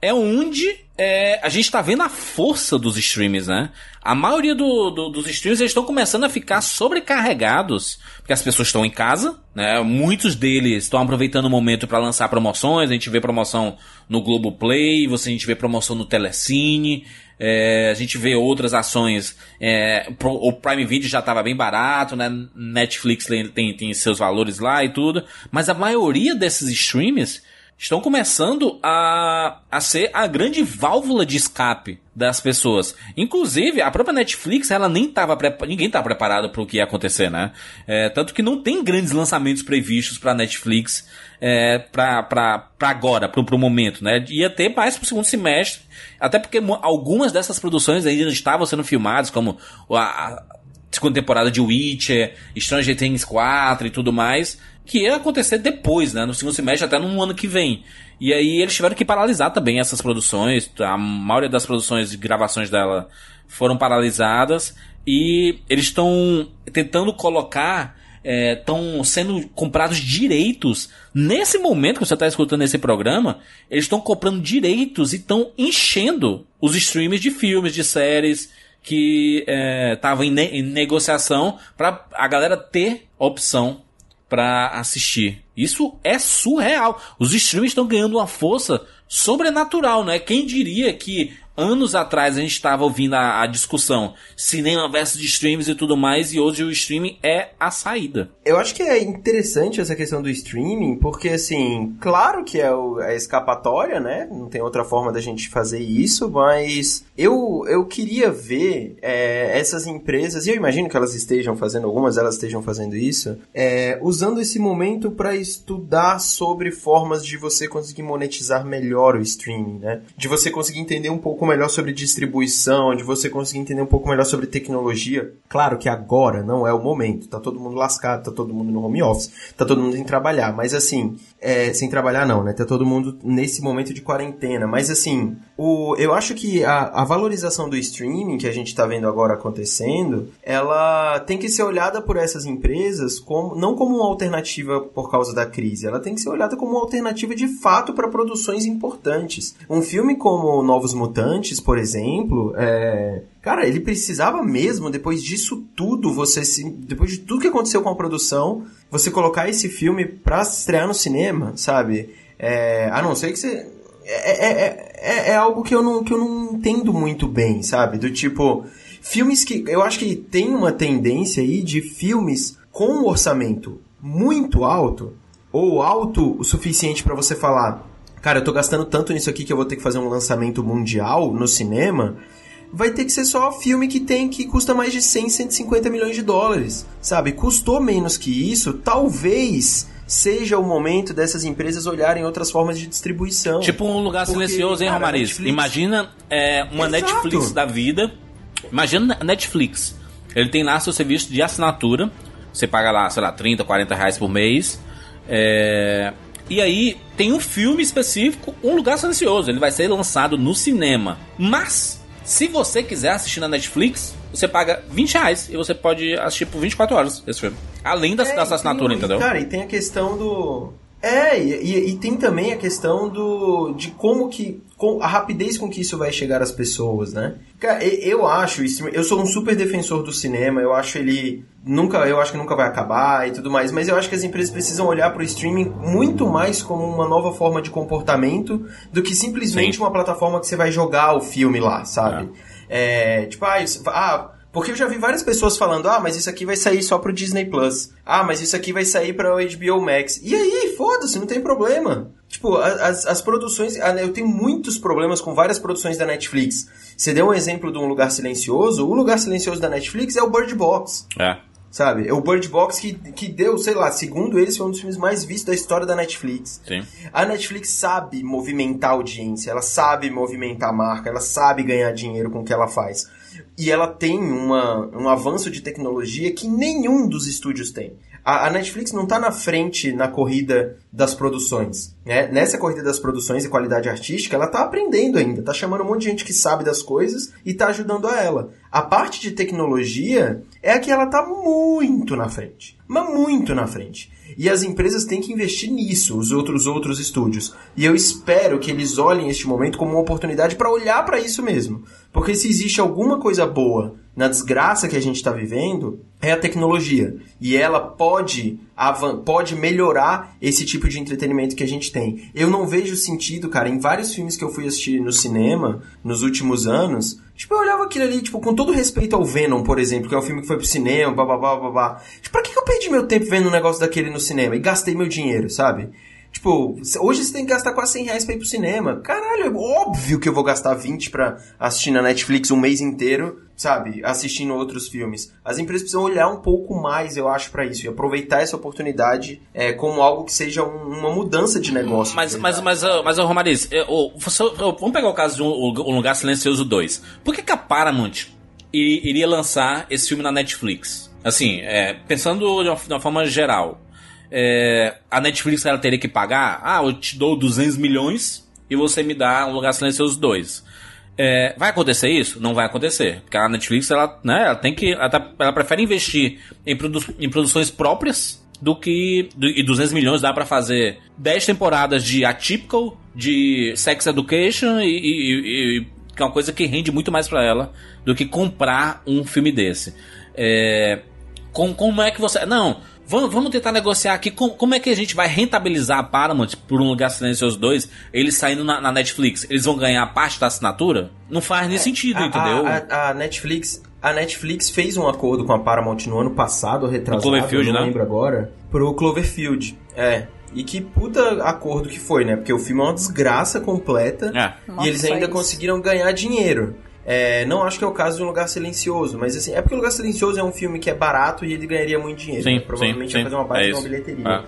É onde é, a gente tá vendo a força dos streams, né? A maioria do- do- dos streams eles estão começando a ficar sobrecarregados, porque as pessoas estão em casa, né? Muitos deles estão aproveitando o momento para lançar promoções. A gente vê promoção no Globoplay, você a gente vê promoção no Telecine. É, a gente vê outras ações. é, o Prime Video já estava bem barato, né? Netflix tem, tem seus valores lá e tudo. Mas a maioria desses streams estão começando a, a ser a grande válvula de escape das pessoas. Inclusive, a própria Netflix, ela nem tava ninguém estava preparado para o que ia acontecer, né? É, tanto que não tem grandes lançamentos previstos para Netflix é, para agora, para o momento, né? Ia ter mais para o segundo semestre, até porque algumas dessas produções ainda estavam sendo filmadas, como a, a segunda temporada de Witcher, Stranger Things 4 e tudo mais, que ia acontecer depois, né? No segundo semestre, até no ano que vem. E aí eles tiveram que paralisar também essas produções. A maioria das produções e gravações dela foram paralisadas. E eles estão tentando colocar. Estão sendo comprados direitos. Nesse momento que você está escutando esse programa, eles estão comprando direitos e estão enchendo os streams de filmes, de séries que estavam em, ne- em negociação para a galera ter opção para assistir. Isso é surreal. Os streams estão ganhando uma força sobrenatural, né? Quem diria que anos atrás a gente estava ouvindo a, a discussão cinema versus streams e tudo mais e hoje o streaming é a saída. Eu acho que é interessante essa questão do streaming, porque assim, claro que é o- a escapatória, né? Não tem outra forma da gente fazer isso, mas Eu, eu queria ver é, essas empresas, e eu imagino que elas estejam fazendo, algumas delas estejam fazendo isso, é, usando esse momento para estudar sobre formas de você conseguir monetizar melhor o streaming, né? De você conseguir entender um pouco melhor sobre distribuição, de você conseguir entender um pouco melhor sobre tecnologia. Claro que agora não é o momento, tá todo mundo lascado, tá todo mundo no home office, tá todo mundo sem trabalhar, mas assim, é, sem trabalhar não, né? Tá todo mundo nesse momento de quarentena, mas assim, o, eu acho que a, a valorização do streaming que a gente está vendo agora acontecendo, ela tem que ser olhada por essas empresas como não como uma alternativa por causa da crise, ela tem que ser olhada como uma alternativa de fato para produções importantes. Um filme como Novos Mutantes, por exemplo, é, Cara, ele precisava mesmo, depois disso tudo, você se, depois de tudo que aconteceu com a produção, você colocar esse filme pra estrear no cinema, sabe? É, a não ser que você é, é, é, é, algo que eu, não, que eu não entendo muito bem, sabe? Do tipo, filmes que. Eu acho que tem uma tendência aí de filmes com um orçamento muito alto, ou alto o suficiente para você falar, cara, eu tô gastando tanto nisso aqui que eu vou ter que fazer um lançamento mundial no cinema. Vai ter que ser só filme que tem que custa mais de 100, 150 milhões de dólares, sabe? Custou menos que isso, talvez seja o momento dessas empresas olharem outras formas de distribuição. Tipo um lugar Porque, silencioso, hein, Romariz? Imagina é, uma Exato. Netflix da vida. Imagina Netflix. Ele tem lá seu serviço de assinatura. Você paga lá, sei lá, 30, 40 reais por mês. É... E aí tem um filme específico, Um Lugar Silencioso. Ele vai ser lançado no cinema. Mas, se você quiser assistir na Netflix, você paga 20 reais e você pode assistir por 24 horas esse filme. Além da, é, assinatura, entendeu? Cara, e tem a questão do. É, e, e, tem também a questão do de como que com a rapidez com que isso vai chegar às pessoas, né? Cara, eu acho, eu sou um super defensor do cinema, eu acho ele nunca, eu acho que nunca vai acabar e tudo mais, mas eu acho que as empresas precisam olhar para o streaming muito mais como uma nova forma de comportamento do que simplesmente Sim. uma plataforma que você vai jogar o filme lá, sabe? É. É, tipo, ah, isso, ah porque eu já vi várias pessoas falando, ah, mas isso aqui vai sair só pro Disney Plus. Ah, mas isso aqui vai sair pra HBO Max. E aí, foda-se, não tem problema. Tipo, as, as produções. Eu tenho muitos problemas com várias produções da Netflix. Você deu um exemplo de um lugar silencioso. O lugar silencioso da Netflix é o Bird Box. É. Sabe? É o Bird Box que, que deu, sei lá, segundo eles, foi um dos filmes mais vistos da história da Netflix. Sim. A Netflix sabe movimentar a audiência, ela sabe movimentar a marca, ela sabe ganhar dinheiro com o que ela faz. E ela tem uma, um avanço de tecnologia que nenhum dos estúdios tem. A, a Netflix não está na frente na corrida das produções. Né? Nessa corrida das produções e qualidade artística, ela está aprendendo ainda, está chamando um monte de gente que sabe das coisas e está ajudando a ela. A parte de tecnologia é a que ela está muito na frente. Mas muito na frente. E as empresas têm que investir nisso, os outros outros estúdios. E eu espero que eles olhem este momento como uma oportunidade para olhar para isso mesmo. Porque se existe alguma coisa boa na desgraça que a gente está vivendo, é a tecnologia. E ela pode, pode melhorar esse tipo de entretenimento que a gente tem. Eu não vejo sentido, cara, em vários filmes que eu fui assistir no cinema nos últimos anos, tipo, eu olhava aquilo ali, tipo, com todo respeito ao Venom, por exemplo, que é um filme que foi pro cinema, babá, babá. Tipo, pra que eu perdi meu tempo vendo um negócio daquele no cinema e gastei meu dinheiro, sabe? Tipo, hoje você tem que gastar quase 100 reais pra ir pro cinema. Caralho, é óbvio que eu vou gastar 20 pra assistir na Netflix um mês inteiro, sabe? Assistindo outros filmes. As empresas precisam olhar um pouco mais, eu acho, para isso. E aproveitar essa oportunidade é, como algo que seja um, uma mudança de negócio. Mas, mas, mas, mas, mas Romariz, eu, vamos pegar o caso de um, um Lugar Silencioso 2. Por que, que a Paramount iria lançar esse filme na Netflix? Assim, é, pensando de uma, de uma forma geral é, a Netflix ela teria que pagar, ah, eu te dou 200 milhões e você me dá um lugar silencioso 2. É, vai acontecer isso? Não vai acontecer. Porque a Netflix, ela, né, ela tem que. Ela, tá, ela prefere investir em, produ em produções próprias do que. Do, e 200 milhões dá para fazer 10 temporadas de Atypical, de Sex Education e, e, e, que é uma coisa que rende muito mais para ela do que comprar um filme desse. É, com, como é que você. Não, Vamos, vamos tentar negociar aqui como, como é que a gente vai rentabilizar a Paramount por um lugar silencioso 2, eles saindo na, na, Netflix. Eles vão ganhar parte da assinatura? Não faz nem é, sentido, a, entendeu? A, a, Netflix. A Netflix fez um acordo com a Paramount no ano passado, retrasado, Cloverfield, não né? lembro agora, pro Cloverfield. É. E que puta acordo que foi, né? Porque o filme é uma desgraça completa é. e eles ainda conseguiram ganhar dinheiro. É, não acho que é o caso de Um Lugar Silencioso, mas assim, é porque O Lugar Silencioso é um filme que é barato e ele ganharia muito dinheiro. Sim, né? Provavelmente sim, vai fazer uma baita é de uma bilheteria. Ah.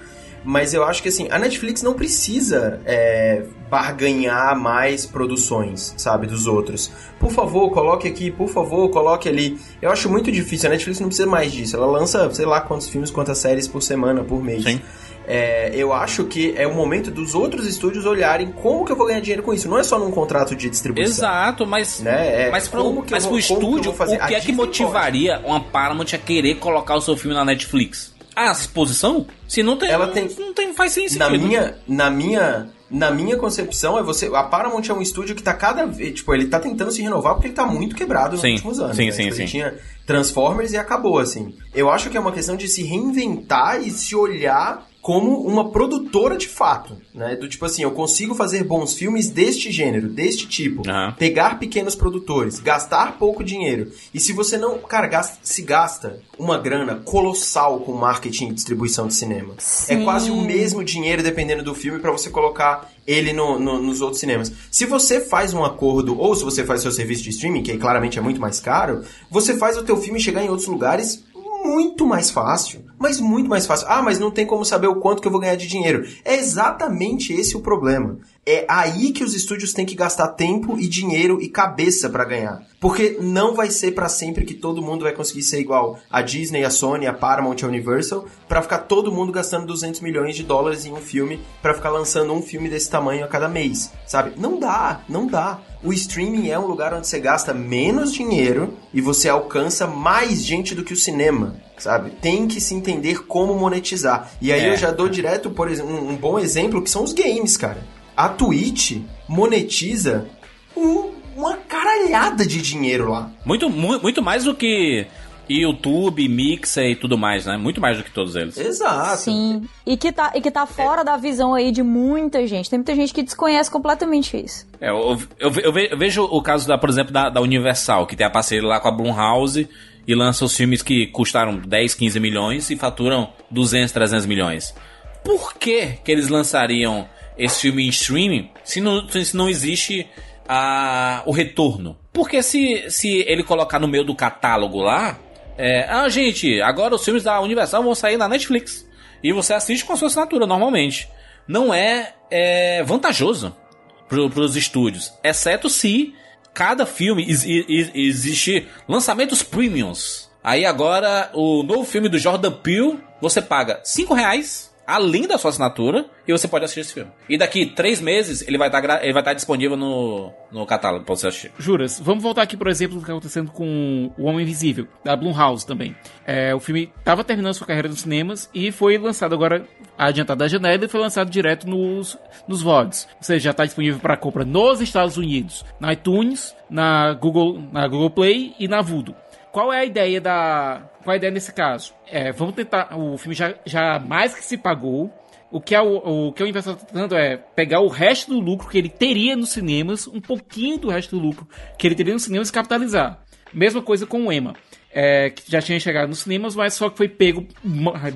Mas eu acho que assim, a Netflix não precisa é, barganhar mais produções, sabe, dos outros. Por favor, coloque aqui, por favor, coloque ali. Eu acho muito difícil, a Netflix não precisa mais disso. Ela lança, sei lá, quantos filmes, quantas séries por semana, por mês. Sim. É, eu acho que é o momento dos outros estúdios olharem como que eu vou ganhar dinheiro com isso. Não é só num contrato de distribuição. Exato, mas, Né? É, mas, como que eu vou- pro que estúdio, fazer? o que A é que motivaria uma Paramount a querer colocar o seu filme na Netflix? A exposição? Se não tem, Ela não, tem- não tem faz sentido. na minha, na minha, na minha concepção é você, a Paramount é um estúdio que tá cada vez, tipo, ele tá tentando se renovar porque ele tá muito quebrado nos Sim, últimos anos. sim, né? sim, Tipo, ele sim. tinha Transformers e acabou assim. Eu acho que é uma questão de se reinventar e se olhar como uma produtora de fato, né? Do tipo assim, eu consigo fazer bons filmes deste gênero, deste tipo, Aham. pegar pequenos produtores, gastar pouco dinheiro. E se você não, cara, gasta- se gasta uma grana colossal com marketing e distribuição de cinema. É Sim. quase o mesmo dinheiro dependendo do filme pra você colocar ele no- no- nos outros cinemas. Se você faz um acordo ou se você faz seu serviço de streaming, que claramente é muito mais caro, você faz o teu filme chegar em outros lugares muito mais fácil. Mas muito mais fácil. Ah, mas não tem como saber o quanto que eu vou ganhar de dinheiro. É exatamente esse o problema. É aí que os estúdios têm que gastar tempo e dinheiro e cabeça pra ganhar. Porque não vai ser pra sempre que todo mundo vai conseguir ser igual a Disney, a Sony, a Paramount, a Universal, pra ficar todo mundo gastando 200 milhões de dólares em um filme, pra ficar lançando um filme desse tamanho a cada mês, sabe? Não dá, não dá. O streaming é um lugar onde você gasta menos dinheiro e você alcança mais gente do que o cinema, sabe? Tem que se entender como monetizar. E aí É. eu já dou direto, por exemplo, um bom exemplo que são os games, cara. A Twitch monetiza um- uma caralhada de dinheiro lá. Muito, mu- muito mais do que YouTube, Mixer e tudo mais, né? Muito mais do que todos eles. Exato. Sim. E que, tá, e que tá fora da visão aí de muita gente. Tem muita gente que desconhece completamente isso. É, eu, eu, eu vejo o caso, da, por exemplo, da, da Universal, que tem a parceria lá com a Blumhouse e lança os filmes que custaram 10, 15 milhões e faturam 200, 300 milhões. Por que, que eles lançariam esse filme em streaming se não, se não existe a, o retorno? Porque se, se ele colocar no meio do catálogo lá, é, ah, gente, agora os filmes da Universal vão sair na Netflix. E você assiste com a sua assinatura normalmente. Não é, é vantajoso para os estúdios, exceto se cada filme ex- ex- existe lançamentos premiums. Aí agora o novo filme do Jordan Peele você paga 5 reais além da sua assinatura e você pode assistir esse filme. E daqui três meses ele vai estar ele vai estar disponível no, no catálogo para você assistir. Juras, vamos voltar aqui, por exemplo, do que está acontecendo com O Homem Invisível, da Blumhouse também. É, o filme estava terminando sua carreira nos cinemas e foi lançado agora, adiantado da janela, e foi lançado direto nos, nos VODs. Ou seja, já está disponível para compra nos Estados Unidos, na iTunes, na Google, na Google Play e na Vudo. Qual é a ideia da. Qual é a ideia nesse caso? É, vamos tentar. O filme já, já mais que se pagou. O que, é o, o que o investidor está tentando é pegar o resto do lucro que ele teria nos cinemas, um pouquinho do resto do lucro que ele teria nos cinemas e capitalizar. Mesma coisa com o EMA. É, que já tinha chegado nos cinemas, mas só que foi pego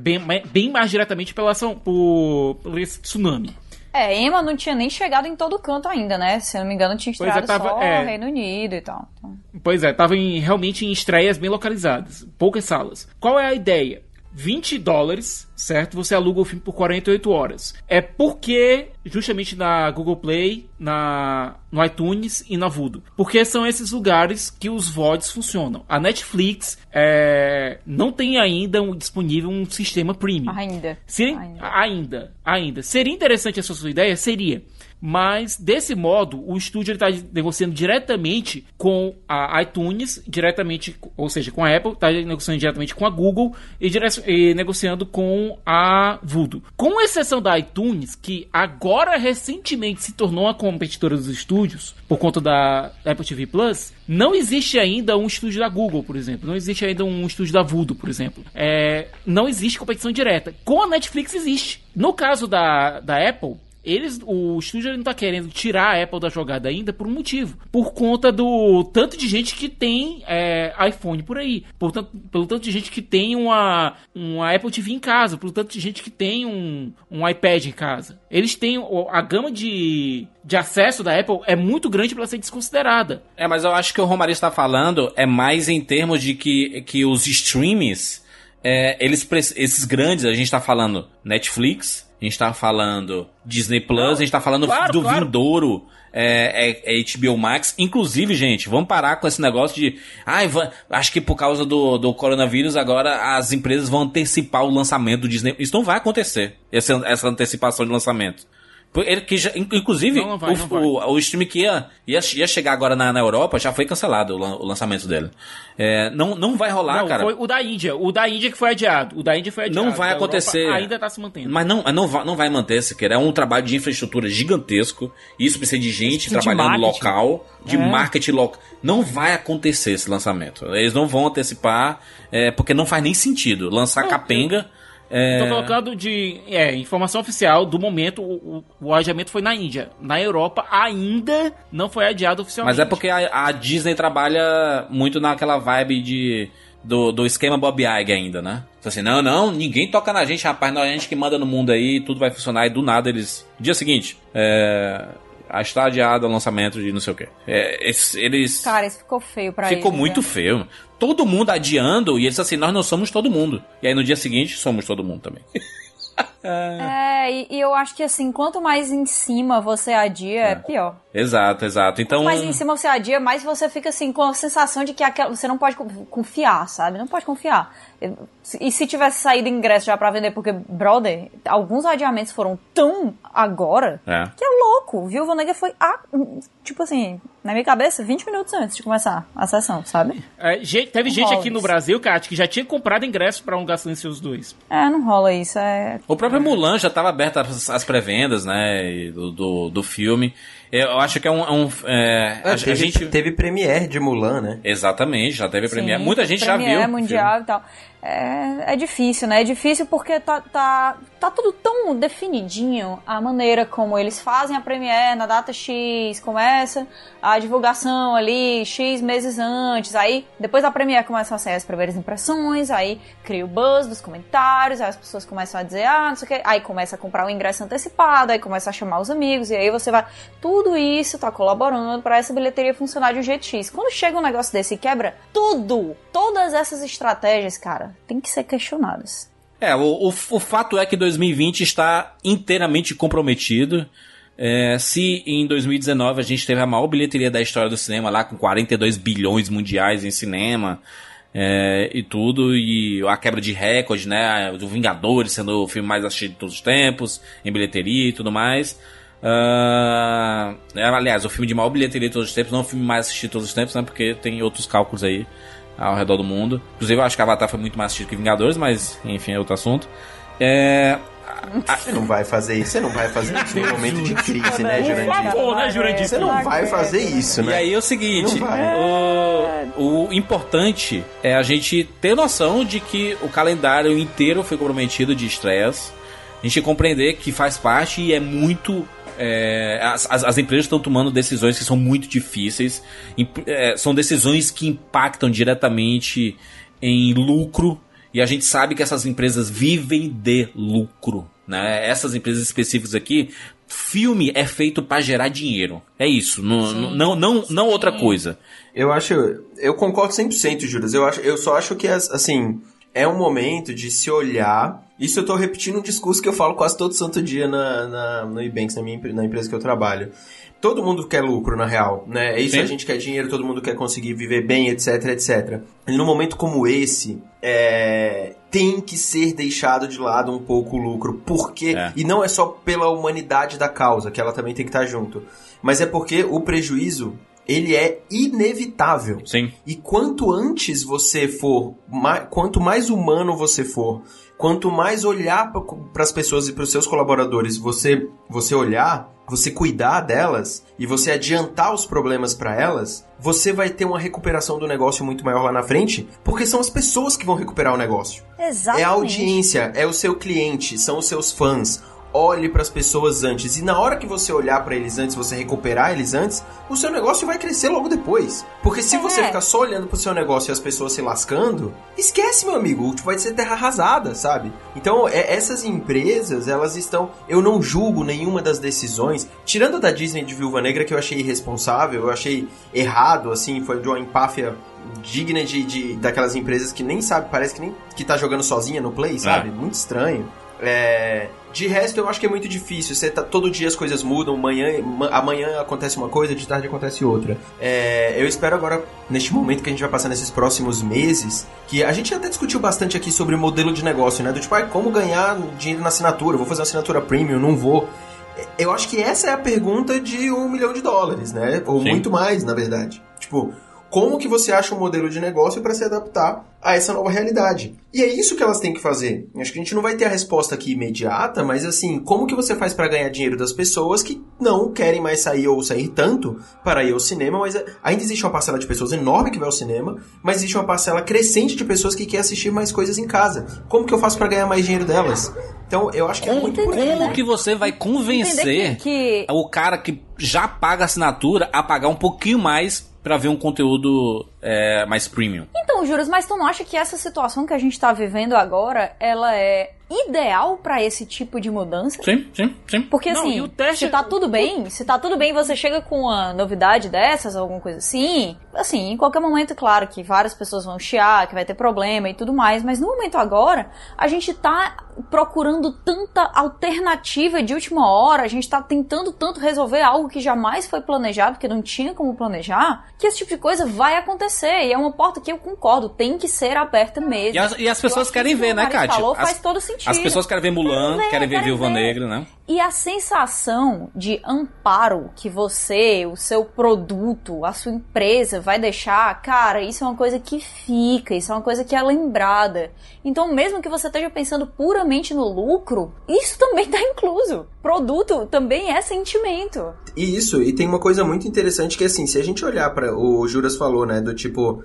bem, bem mais diretamente pela ação, por, por esse tsunami. É, Emma não tinha nem chegado em todo canto ainda, né? Se eu não me engano, tinha Pois é, estreado tava- só é. Reino Unido e tal. Então, Pois é, tava em- realmente em estreias bem localizadas, poucas salas. Qual é a ideia? 20 dólares, certo? Você aluga o filme por 48 horas. É porque, justamente na Google Play, na, no iTunes e na Vudo. Porque são esses lugares que os VODs funcionam. A Netflix é, não tem ainda um- disponível um sistema premium. ainda. Seria, Ainda. ainda. ainda, Seria interessante essa sua ideia? Seria. Mas, desse modo, o estúdio está negociando diretamente com a iTunes, diretamente, ou seja, com a Apple, está negociando diretamente com a Google e, e negociando com a Vudo. Com exceção da iTunes, que agora recentemente se tornou uma competidora dos estúdios, por conta da Apple TV Plus, não existe ainda um estúdio da Google, por exemplo. Não existe ainda um estúdio da Vudo, por exemplo. É, não existe competição direta. Com a Netflix existe. No caso da, da Apple, Eles, o estúdio não tá querendo tirar a Apple da jogada ainda por um motivo. Por conta do tanto de gente que tem é, iPhone por aí. Por tanto, pelo tanto de gente que tem uma, uma Apple TV em casa. Pelo tanto de gente que tem um, um iPad em casa. Eles têm. A gama de, de acesso da Apple é muito grande para ser desconsiderada. É, mas eu acho que o Romário está falando é mais em termos de que, que os streams. É, eles, esses grandes, a gente tá falando Netflix, a gente tá falando Disney Plus, Não, a gente tá falando claro, do claro. Vindouro, é, é, é, HBO Max. Inclusive, gente, vamos parar com esse negócio de. Ai, acho que por causa do, do coronavírus agora as empresas vão antecipar o lançamento do Disney. Isso não vai acontecer, essa, essa antecipação de lançamento. Ele que já, inclusive, não, não vai, o, o, o, stream que ia, ia, ia chegar agora na, na Europa já foi cancelado o, o lançamento dele. É, não, não vai rolar, não, cara. Foi o da Índia. O da Índia que foi adiado. O da Índia foi adiado. Não vai acontecer. ainda tá se mantendo. Mas não, não, vai, não vai manter, Siqueira. É um trabalho de infraestrutura gigantesco. Isso precisa de gente trabalhando local, de é. marketing local. Não vai acontecer esse lançamento. Eles não vão antecipar, é, porque não faz nem sentido lançar capenga. Eu é... Tô colocando de é, informação oficial do momento, o, o, adiamento foi na Índia. Na Europa ainda não foi adiado oficialmente. Mas é porque a, a Disney trabalha muito naquela vibe de do, do esquema Bob Iger ainda, né? Assim, não, não, ninguém toca na gente, rapaz, não a gente que manda no mundo aí, tudo vai funcionar e do nada eles. Dia seguinte, é está adiado o lançamento de não sei o quê. É, eles. Cara, isso ficou feio pra Ficou eles, muito né? feio. Todo mundo adiando e eles assim, nós não somos todo mundo. E aí no dia seguinte somos todo mundo também. é, e, e, eu acho que assim, quanto mais em cima você adia, é, é pior. Exato, exato. Então. Quanto mais em cima você adia, mais você fica assim com a sensação de que aquela, você não pode confiar, sabe? Não pode confiar. E se tivesse saído ingresso já para vender, porque, brother, alguns adiamentos foram tão agora é. que é louco. Viúva Negra foi, a, tipo assim, na minha cabeça, 20 minutos antes de começar a sessão, sabe? É, gente, teve gente aqui no Brasil, Kat, que já tinha comprado ingresso para um Lugar Silencioso 2. É, não rola isso. É... O próprio Mulan já estava aberto às, às pré-vendas, né, do, do, do filme. Eu acho que é um. É um é, é, a, teve, a, gente teve premiere de Mulan, né? Exatamente, já teve premiere. Muita gente já viu. mundial e tal. É, é difícil, né? É difícil porque tá, tá, tá tudo tão definidinho a maneira como eles fazem a Premiere na data X, começa a divulgação ali X meses antes, aí depois da Premiere começam a sair as primeiras impressões, aí cria o buzz dos comentários, aí as pessoas começam a dizer, ah, não sei o que, aí começa a comprar o um ingresso antecipado, aí começa a chamar os amigos, e aí você vai. Tudo isso tá colaborando para essa bilheteria funcionar de um jeito X. Quando chega um negócio desse e quebra tudo, todas essas estratégias, cara, tem que ser questionadas. É, o, o, o fato é que 2020 está inteiramente comprometido. É, se em 2019 a gente teve a maior bilheteria da história do cinema, lá com 42 bilhões mundiais em cinema é, e tudo, e a quebra de recorde, né? Do Vingadores sendo o filme mais assistido de todos os tempos, em bilheteria e tudo mais. Uh, aliás, o filme de maior bilheteria de todos os tempos, não o filme mais assistido de todos os tempos, né? Porque tem outros cálculos aí ao redor do mundo. Inclusive, eu acho que Avatar foi muito mais assistido que Vingadores, mas enfim, é outro assunto. É. Você não vai fazer isso, você não vai fazer isso no momento de crise, né, Jurandir? Por favor, né, Jurandir? Você não vai fazer isso, né? E aí é o seguinte, o, o importante é a gente ter noção de que o calendário inteiro foi comprometido de estresse. A gente compreender que faz parte e é muito é, as, as, empresas estão tomando decisões que são muito difíceis, é, são decisões que impactam diretamente em lucro, e a gente sabe que essas empresas vivem de lucro. Né? Essas empresas específicas aqui, filme é feito para gerar dinheiro. É isso, não, não, não, não outra coisa. Eu acho, eu concordo 100%, Juras. Eu, acho, eu só acho que, assim, é um momento de se olhar. Isso eu tô repetindo um discurso que eu falo quase todo santo dia na, na, no Ebanks, na, minha, na empresa que eu trabalho. Todo mundo quer lucro, na real, né? É isso Sim. a gente quer dinheiro, todo mundo quer conseguir viver bem, etc, etc. E num momento como esse, é, tem que ser deixado de lado um pouco o lucro. Porque, é. e não é só pela humanidade da causa, que ela também tem que estar junto, mas é porque o prejuízo ele é inevitável. Sim. E quanto antes você for, mais, quanto mais humano você for, quanto mais olhar para as pessoas e para os seus colaboradores, você você olhar, você cuidar delas e você adiantar os problemas para elas, você vai ter uma recuperação do negócio muito maior lá na frente, porque são as pessoas que vão recuperar o negócio. Exatamente. É a audiência, é o seu cliente, são os seus fãs olhe para as pessoas antes. E na hora que você olhar para eles antes, você recuperar eles antes, o seu negócio vai crescer logo depois. Porque se É. você ficar só olhando pro seu negócio e as pessoas se lascando, esquece, meu amigo, vai ser terra arrasada, sabe? Então, é- essas empresas, elas estão. Eu não julgo nenhuma das decisões, tirando a da Disney de Viúva Negra, que eu achei irresponsável, eu achei errado, assim, foi de uma empáfia digna de, de daquelas empresas que nem sabe, parece que nem que tá jogando sozinha no Play, sabe? Muito estranho. É, de resto, eu acho que é muito difícil. Você tá, todo dia as coisas mudam, amanhã, ma- amanhã acontece uma coisa, de tarde acontece outra. É, eu espero agora, neste momento que a gente vai passar nesses próximos meses, que a gente até discutiu bastante aqui sobre o modelo de negócio, né? Do tipo, ah, como ganhar dinheiro na assinatura? Vou fazer uma assinatura premium, não vou. Eu acho que essa é a pergunta de um milhão de dólares, né? Ou Sim. muito mais, na verdade. Tipo, como que você acha um modelo de negócio para se adaptar a essa nova realidade? E é isso que elas têm que fazer. Acho que a gente não vai ter a resposta aqui imediata, mas assim, como que você faz para ganhar dinheiro das pessoas que não querem mais sair ou sair tanto para ir ao cinema, mas é- ainda existe uma parcela de pessoas enorme que vai ao cinema, mas existe uma parcela crescente de pessoas que quer assistir mais coisas em casa. Como que eu faço para ganhar mais dinheiro delas? Então, eu acho que é muito por aí. Como que você vai convencer que- que- o cara que já paga a assinatura a pagar um pouquinho mais pra ver um conteúdo é, mais premium? Então, Juras, mas tu não acha que essa situação que a gente tá vivendo agora, ela é ideal pra esse tipo de mudança? Sim, sim, sim. Porque Não, assim, o teste- se tá tudo bem, se tá tudo bem, você chega com uma novidade dessas, alguma coisa assim, assim, em qualquer momento, claro que várias pessoas vão chiar, que vai ter problema e tudo mais, mas no momento agora, a gente tá procurando tanta alternativa de última hora, a gente tá tentando tanto resolver algo que jamais foi planejado, que não tinha como planejar, que esse tipo de coisa vai acontecer, e é uma porta que eu concordo, tem que ser aberta mesmo. E as, e as pessoas querem que ver, né, Kátia? falou As, faz todo sentido. as pessoas querem ver Mulan, ver, querem ver querem Viúva ver. Negra, né? E a sensação de amparo que você, o seu produto, a sua empresa vai deixar, cara, isso é uma coisa que fica, isso é uma coisa que é lembrada. Então, mesmo que você esteja pensando puramente no lucro, isso também está incluso. Produto também é sentimento. E isso, e tem uma coisa muito interessante que assim, se a gente olhar para o Juras falou, né, do tipo,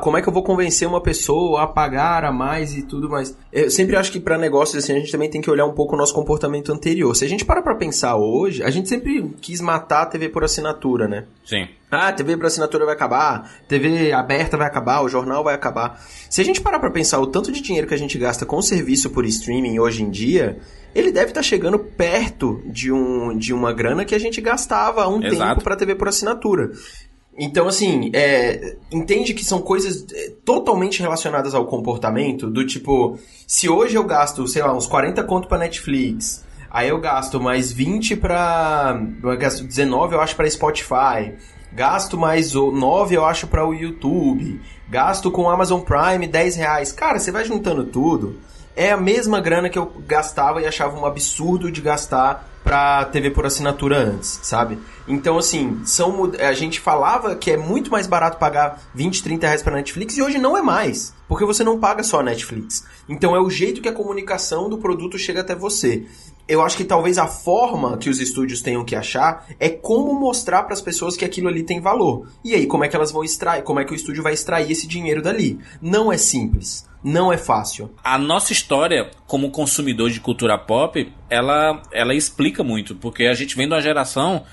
como é que eu vou convencer uma pessoa a pagar a mais e tudo mais? Eu sempre acho que para negócios assim, a gente também tem que olhar um pouco o nosso comportamento anterior. Se a gente para pra pensar hoje, a gente sempre quis matar a TV por assinatura, né? Sim. Ah, TV por assinatura vai acabar, TV aberta vai acabar, o jornal vai acabar. Se a gente parar pra pensar o tanto de dinheiro que a gente gasta com serviço por streaming hoje em dia, ele deve estar chegando perto de, um, de uma grana que a gente gastava há um Exato. tempo pra TV por assinatura. Então, assim, é, entende que são coisas é, totalmente relacionadas ao comportamento, do tipo, se hoje eu gasto, sei lá, uns 40 conto pra Netflix, aí eu gasto mais 20 pra. Eu gasto 19, eu acho, pra Spotify. Gasto mais o 9, eu acho, pra o YouTube. Gasto com Amazon Prime 10 reais. Cara, você vai juntando tudo. É a mesma grana que eu gastava e achava um absurdo de gastar pra TV por assinatura antes, sabe? Então, assim, são, a gente falava que é muito mais barato pagar 20, 30 reais pra Netflix e hoje não é mais. Porque você não paga só a Netflix. Então é o jeito que a comunicação do produto chega até você. Eu acho que talvez a forma que os estúdios tenham que achar é como mostrar para as pessoas que aquilo ali tem valor. E aí, como é que elas vão extrair, como é que o estúdio vai extrair esse dinheiro dali? Não é simples, não é fácil. A nossa história como consumidor de cultura pop, ela, ela explica muito, porque a gente vem de uma geração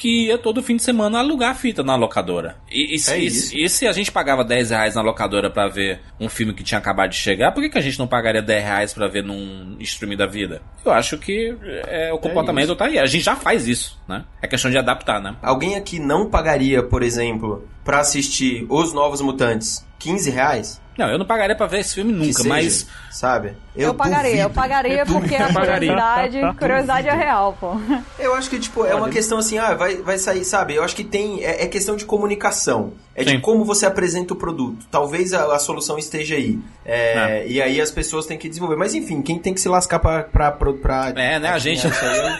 que ia todo fim de semana alugar fita na locadora. E, e se, É e e se a gente pagava 10 reais na locadora pra ver um filme que tinha acabado de chegar, por que, que a gente não pagaria 10 reais pra ver num streaming da vida? Eu acho que é, o comportamento tá aí. A gente já faz isso, né? É questão de adaptar, né? Alguém aqui não pagaria, por exemplo, pra assistir Os Novos Mutantes 15 reais? Não, eu não pagaria pra ver esse filme nunca, seja, mas Sabe? Eu, pagaria, eu duvido. pagaria porque a curiosidade, curiosidade é real, pô. Eu acho que, tipo, é uma questão assim, ah, vai, vai sair, sabe? Eu acho que tem. É, é questão de comunicação. É de Sim. como você apresenta o produto. Talvez a, a solução esteja aí. É, E aí as pessoas têm que desenvolver. Mas enfim, quem tem que se lascar pra. pra, pra, pra É, né, a gente- então.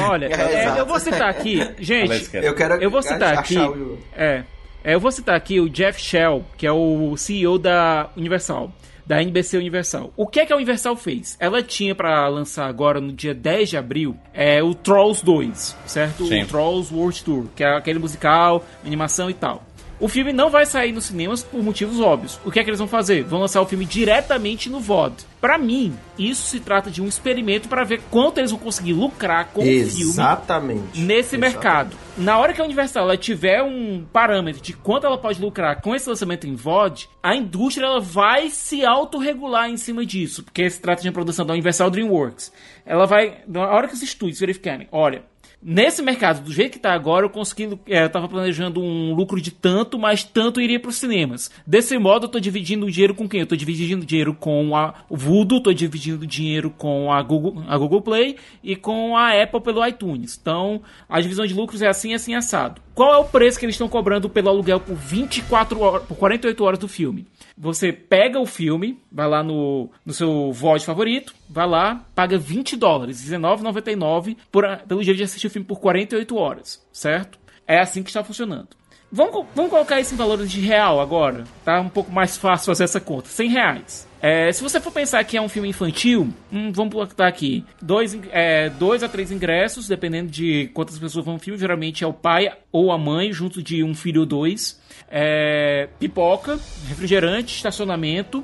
Olha, É, é, eu vou citar aqui, gente. Eu quero Eu vou citar aqui. o- É, é, eu vou citar aqui o Jeff Shell, que é o CEO da Universal, da NBC Universal. O que é que a Universal fez? Ela tinha pra lançar agora no dia 10 de abril é o Trolls 2, certo? Sim. O Trolls World Tour, que é aquele musical, animação e tal. O filme não vai sair nos cinemas por motivos óbvios. O que é que eles vão fazer? Vão lançar o filme diretamente no VOD. Para mim, isso se trata de um experimento para ver quanto eles vão conseguir lucrar com Exatamente. o filme nesse Exatamente. mercado. Na hora que a Universal tiver um parâmetro de quanto ela pode lucrar com esse lançamento em VOD, a indústria ela vai se autorregular em cima disso, porque se trata de uma produção da Universal DreamWorks. Ela vai, na hora que os estúdios verificarem, olha, Nesse mercado, do jeito que tá agora, eu consegui. É, eu tava planejando um lucro de tanto, mas tanto iria pros cinemas. Desse modo, eu tô dividindo o dinheiro com quem? Eu tô dividindo dinheiro com a Voodoo, tô dividindo dinheiro com a Google, a Google Play e com a Apple pelo iTunes. Então, a divisão de lucros é assim, assim, assado. Qual é o preço que eles estão cobrando pelo aluguel por 24 horas, por 48 horas do filme? Você pega o filme, vai lá no, no seu VOD favorito, vai lá, paga 20 dólares, R$19,99 por, pelo direito de assistir o filme por 48 horas, certo? É assim que está funcionando. Vamos, vamos colocar isso em valores de real agora, tá? Um pouco mais fácil fazer essa conta. 100 reais. É, se você for pensar que é um filme infantil, hum, vamos botar aqui dois, é, dois a três ingressos, dependendo de quantas pessoas vão no filme. Geralmente é o pai ou a mãe, junto de um filho ou dois. É, pipoca, refrigerante, estacionamento.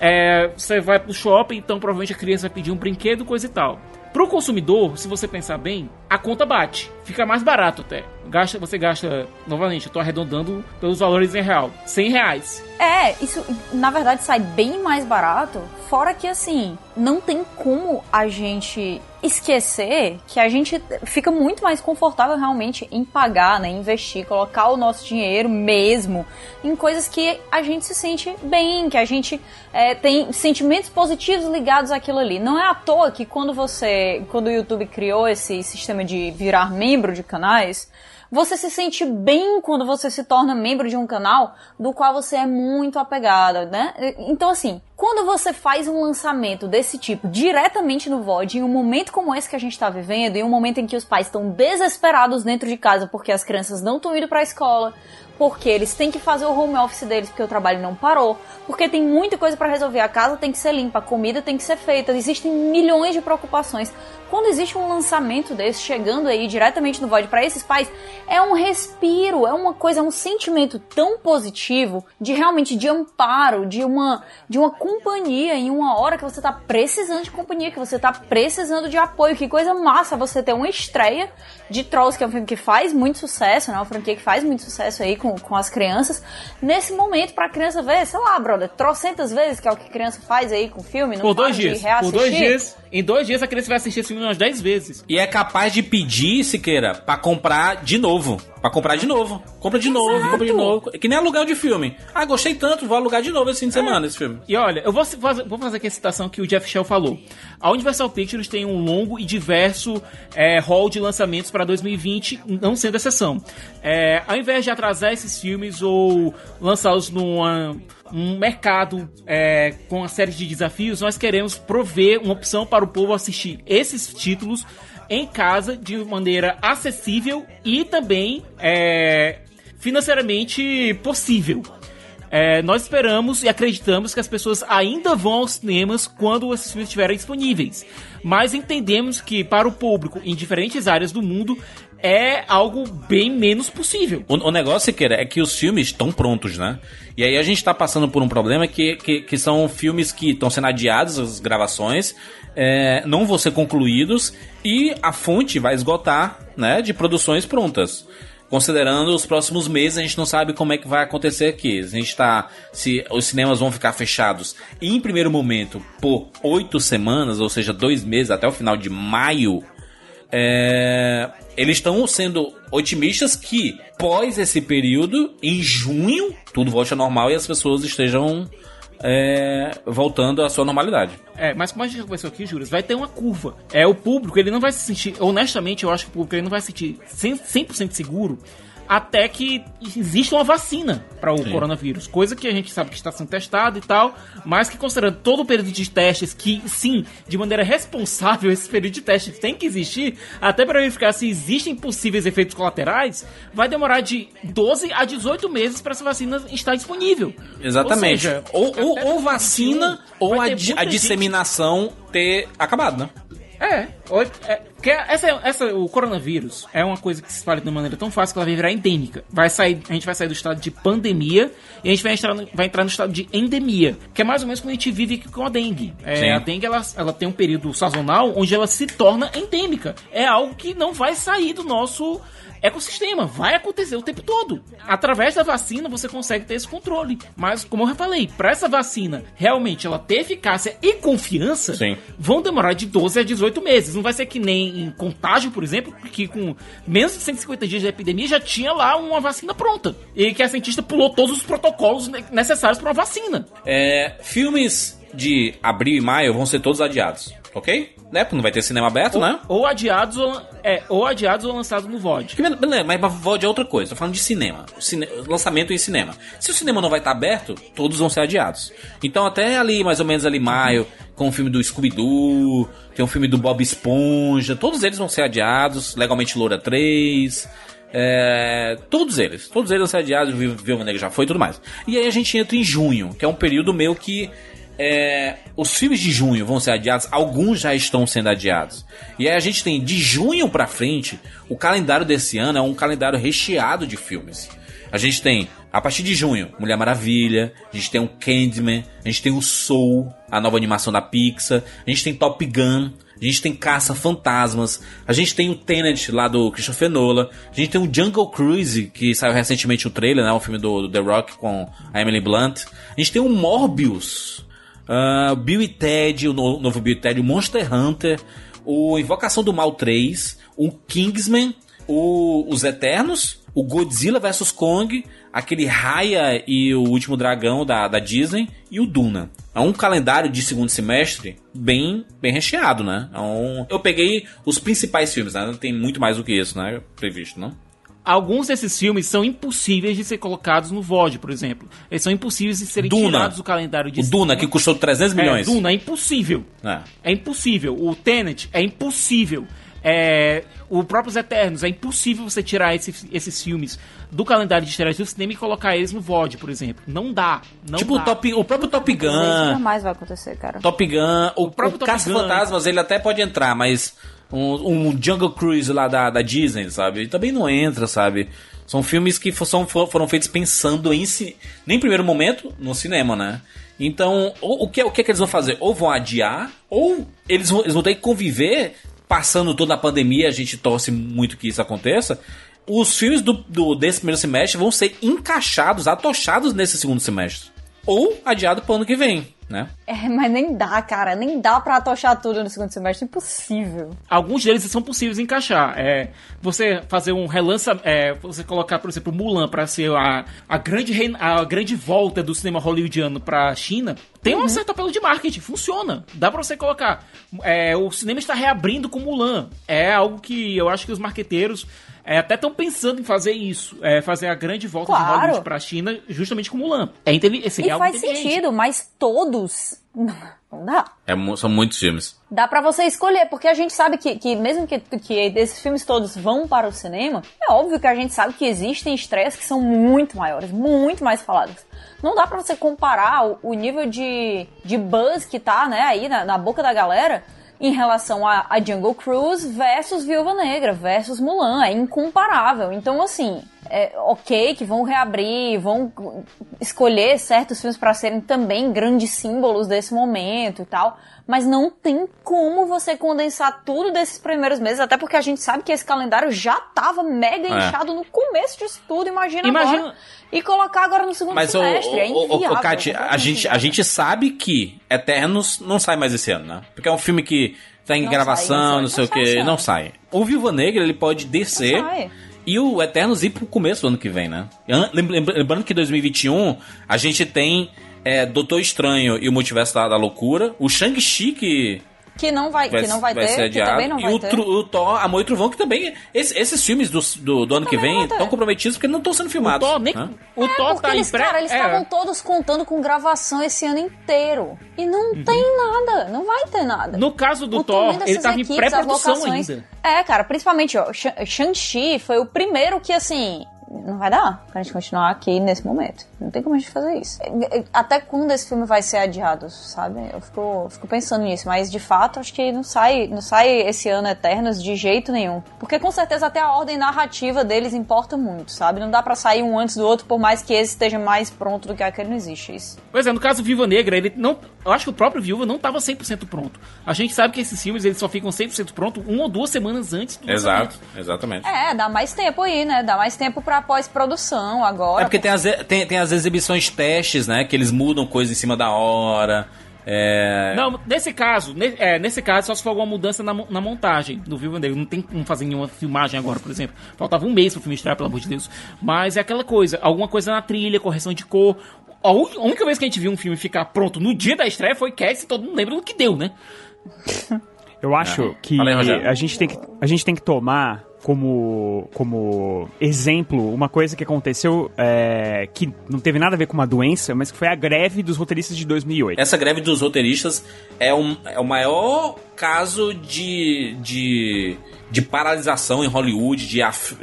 É, você vai pro shopping, então provavelmente a criança vai pedir um brinquedo, coisa e tal. Pro consumidor, se você pensar bem, a conta bate. Fica mais barato até. Gasta, você gasta, novamente, eu tô arredondando pelos valores em real, 100 reais. É, isso na verdade sai bem mais barato. Fora que assim, não tem como a gente esquecer que a gente fica muito mais confortável realmente em pagar, né, investir, colocar o nosso dinheiro mesmo em coisas que a gente se sente bem, que a gente é, tem sentimentos positivos ligados àquilo ali. Não é à toa que quando você, quando o YouTube criou esse sistema de virar membro de canais, você se sente bem quando você se torna membro de um canal do qual você é muito apegado, né? Então, assim, quando você faz um lançamento desse tipo diretamente no VOD, em um momento como esse que a gente está vivendo, em um momento em que os pais estão desesperados dentro de casa porque as crianças não estão indo para a escola, porque eles têm que fazer o home office deles porque o trabalho não parou, porque tem muita coisa para resolver, a casa tem que ser limpa, a comida tem que ser feita, existem milhões de preocupações. Quando existe um lançamento desse chegando aí diretamente no VOD para esses pais, é um respiro, é uma coisa, é um sentimento tão positivo de realmente de amparo, de uma de uma companhia em uma hora que você tá precisando de companhia, que você tá precisando de apoio. Que coisa massa você ter uma estreia de Trolls, que é um filme que faz muito sucesso, né? Uma franquia que faz muito sucesso aí com, com as crianças. Nesse momento, pra criança ver, sei lá, brother, trocentas vezes, que é o que a criança faz aí com o filme, não Por dois para de dias. Por dois dias. Em dois dias a criança vai assistir esse filme umas 10 vezes. E é capaz de pedir, Siqueira, pra comprar de novo. Pra comprar de novo. Compra de novo, compra de novo. Que nem aluguel de filme. Ah, gostei tanto, vou alugar de novo esse fim de semana esse filme. E olha, eu vou fazer, vou fazer aqui a citação que o Jeff Shell falou. A Universal Pictures tem um longo e diverso é, hall de lançamentos para 2020, não sendo exceção. É, ao invés de atrasar esses filmes ou lançá-los numa um mercado é, com uma série de desafios, nós queremos prover uma opção para o povo assistir esses títulos em casa de maneira acessível e também é, financeiramente possível. É, nós esperamos e acreditamos que as pessoas ainda vão aos cinemas quando esses filmes estiverem disponíveis. Mas entendemos que para o público em diferentes áreas do mundo é algo bem menos possível. O, o negócio, é que os filmes estão prontos, né? E aí a gente tá passando por um problema que, que, que são filmes que estão sendo adiados, as gravações, é, não vão ser concluídos e a fonte vai esgotar, né, de produções prontas. Considerando os próximos meses, a gente não sabe como é que vai acontecer aqui. A gente tá. Se os cinemas vão ficar fechados em primeiro momento por oito semanas, ou seja, dois meses até o final de maio. É, eles estão sendo otimistas que, pós esse período, em junho, tudo volte ao normal e as pessoas estejam é, voltando à sua normalidade. É, mas como a gente conversou aqui, Júlio, vai ter uma curva. É, o público, ele não vai se sentir, honestamente, eu acho que o público ele não vai se sentir 100%, 100 seguro até que exista uma vacina para o Sim. coronavírus. Coisa que a gente sabe que está sendo testada e tal, mas que considerando todo o período de testes, que sim, de maneira responsável, esse período de testes tem que existir, até para verificar se existem possíveis efeitos colaterais, vai demorar de 12 a 18 meses para essa vacina estar disponível. Exatamente. Ou seja, Ou, ou, ou vacina, ou a, di- a gente- disseminação ter acabado, né? É, ou- é, Porque essa, essa, o coronavírus é uma coisa que se espalha de uma maneira tão fácil que ela vai virar endêmica. Vai sair, a gente vai sair do estado de pandemia e a gente vai entrar, no, vai entrar no estado de endemia, que é mais ou menos como a gente vive com a dengue. É, a dengue ela, ela tem um período sazonal onde ela se torna endêmica. É algo que não vai sair do nosso ecossistema. Vai acontecer o tempo todo. Através da vacina você consegue ter esse controle. Mas, como eu já falei, para essa vacina realmente ela ter eficácia e confiança, Sim. vão demorar de 12 a 18 meses. Não vai ser que nem em contágio, por exemplo, que com menos de 150 dias de epidemia já tinha lá uma vacina pronta. E que a cientista pulou todos os protocolos ne- necessários para uma vacina. É, filmes de abril e maio vão ser todos adiados, ok? Né? Porque não vai ter cinema aberto, né? Ou adiados ou, é, ou adiados ou lançados no VOD. Beleza, Mas VOD é outra coisa, tô falando de cinema. Cine- lançamento em cinema. Se o cinema não vai estar aberto, todos vão ser adiados. Então até ali, mais ou menos ali maio, com o filme do Scooby-Doo, tem um filme do Bob Esponja, todos eles vão ser adiados, Legalmente Loura 3... É, todos eles, todos eles vão ser adiados, Viúva Negra já foi e tudo mais. E aí a gente entra em junho, que é um período meio que é, os filmes de junho vão ser adiados, alguns já estão sendo adiados. E aí a gente tem de junho pra frente, o calendário desse ano é um calendário recheado de filmes. A gente tem, a partir de junho, Mulher Maravilha, a gente tem o Candyman, a gente tem o Soul, a nova animação da Pixar, a gente tem Top Gun, a gente tem Caça Fantasmas, a gente tem o Tenet lá do Christopher Nolan, a gente tem o Jungle Cruise, que saiu recentemente o trailer, né, o filme do, do The Rock com a Emily Blunt. A gente tem o Morbius, ah, Bill e Ted, o no- novo Bill e Ted, o Monster Hunter, o Invocação do Mal 3, o Kingsman, o- os Eternos, o Godzilla vs Kong, aquele Raya e o Último Dragão da, da Disney e o Duna. É um calendário de segundo semestre bem, bem recheado, né? É um- eu peguei os principais filmes, né? Tem muito mais do que isso, né? Previsto, não? Alguns desses filmes são impossíveis de ser colocados no VOD, por exemplo. Eles são impossíveis de serem Duna. tirados do calendário de O Duna, que custou 300 milhões. É, Duna é impossível. É. É impossível. O Tenet é impossível. É, o próprio Os Eternos, é impossível você tirar esse- esses filmes do calendário de estreia do cinema e colocar eles no VOD, por exemplo. Não dá. Não tipo dá. o, top, o próprio Top Isso Gun, jamais vai acontecer, cara. Top Gun, o, próprio o Top Caça Gun. Fantasmas, ele até pode entrar, mas um, um Jungle Cruise lá da, da Disney, sabe? Ele também não entra, sabe? São filmes que são, fo- foram feitos pensando em si, nem primeiro momento no cinema, né? Então, o, o que, o que é que eles vão fazer? Ou vão adiar, ou eles vão, eles vão ter que conviver, passando toda a pandemia, a gente torce muito que isso aconteça. Os filmes do, do- desse primeiro semestre vão ser encaixados, atochados nesse segundo semestre. Ou adiado para o ano que vem, né? É, mas nem dá, cara. Nem dá pra atochar tudo no segundo semestre. Impossível. Alguns deles são possíveis de encaixar. É, você fazer um relança, é, você colocar, por exemplo, Mulan para ser a, a, grande a grande volta do cinema hollywoodiano pra China, tem um certo apelo de marketing, funciona. Dá pra você colocar. É, o cinema está reabrindo com Mulan. É algo que eu acho que os marqueteiros é, até estão pensando em fazer isso. É, fazer a grande volta de Claro. Hollywood pra China justamente com Mulan. É inteli- E seria faz inteligente. sentido, mas todos. Não dá. É são muitos filmes. Dá pra você escolher, porque a gente sabe que, que mesmo que, que esses filmes todos vão para o cinema, é óbvio que a gente sabe que existem estreias que são muito maiores, muito mais faladas. Não dá pra você comparar o, o nível de, de buzz que tá, né, aí na, na boca da galera em relação a, a Jungle Cruise versus Viúva Negra, versus Mulan. É incomparável. Então, assim, é ok que vão reabrir, vão escolher certos filmes pra serem também grandes símbolos desse momento e tal. Mas não tem como você condensar tudo desses primeiros meses, até porque a gente sabe que esse calendário já tava mega É. inchado no começo disso tudo, imagina, Imagina- agora. E colocar agora no segundo Mas, o, semestre, é o, o, inviável. o Kat, a gente, a gente sabe que Eternos não sai mais esse ano, né? Porque é um filme que tá em Não gravação, sai, não não, sei sai, o sai que, esse não sai. O Viúva Negra, ele pode descer sai. e o Eternos ir pro começo do ano que vem, né? An- lem- lem- Lembrando que em 2021 a gente tem é, Doutor Estranho e o Multiverso da, da Loucura, o Shang-Chi que Que não vai, que não vai, ter, ser que também não e vai o, ter. Tru- o Thor, Amor e Trovão, que também. esse- esses filmes do, do, do ano que vem vai ter. estão comprometidos porque não estão sendo O filmados. Thor, nem, né? o É, Thor tá eles, em pré... cara, eles é, estavam todos contando com gravação esse ano inteiro. E não Uhum. tem nada, não vai ter nada. No caso do O Thor, ele tava em equipes, pré-produção as locações- ainda. É, cara, principalmente, ó, Shan- Shang-Chi foi o primeiro que, assim, não vai dar pra gente continuar aqui nesse momento. Não tem como a gente fazer isso. Até quando esse filme vai ser adiado, sabe? Eu fico, fico pensando nisso, mas de fato acho que não sai, não sai esse ano Eternos de jeito nenhum. Porque com certeza até a ordem narrativa deles importa muito, sabe? Não dá pra sair um antes do outro, por mais que esse esteja mais pronto do que aquele, não existe isso. Pois é, no caso do Viúva Negra, ele não. Eu acho que o próprio Viúva não tava 100% pronto. A gente sabe que esses filmes eles só ficam 100% pronto uma ou duas semanas antes do Exato, lançamento. exatamente. É, dá mais tempo aí, né? Dá mais tempo pra pós-produção agora. É porque tem as, tem, tem as exibições testes, né? Que eles mudam coisas em cima da hora. É... Não, nesse caso, ne- é, nesse caso, só se for alguma mudança na, na montagem do Negra. Não tem como fazer nenhuma filmagem agora, por exemplo. Faltava um mês pro filme estrear, pelo amor de Deus. Mas é aquela coisa, alguma coisa na trilha, correção de cor. A única vez que a gente viu um filme ficar pronto no dia da estreia foi Cats e todo mundo lembra do que deu, né? Eu acho É. que a gente, tem que a gente tem que tomar como, como exemplo uma coisa que aconteceu é, que não teve nada a ver com uma doença, mas que foi a greve dos roteiristas de 2008. Essa greve dos roteiristas é, um, é o maior caso de, de, de paralisação em Hollywood, de, af,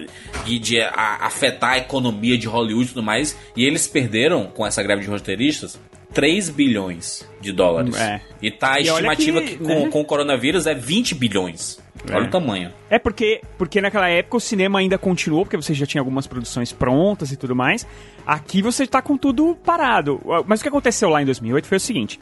de, de a- afetar a economia de Hollywood e tudo mais. E eles perderam, com essa greve de roteiristas, 3 bilhões de dólares. É. E tá a E olha estimativa que, que, né? com, com o coronavírus é 20 bilhões. Olha É. o tamanho. É porque, porque naquela época o cinema ainda continuou, porque você já tinha algumas produções prontas e tudo mais. Aqui você tá com tudo parado. Mas o que aconteceu lá em 2008 foi o seguinte: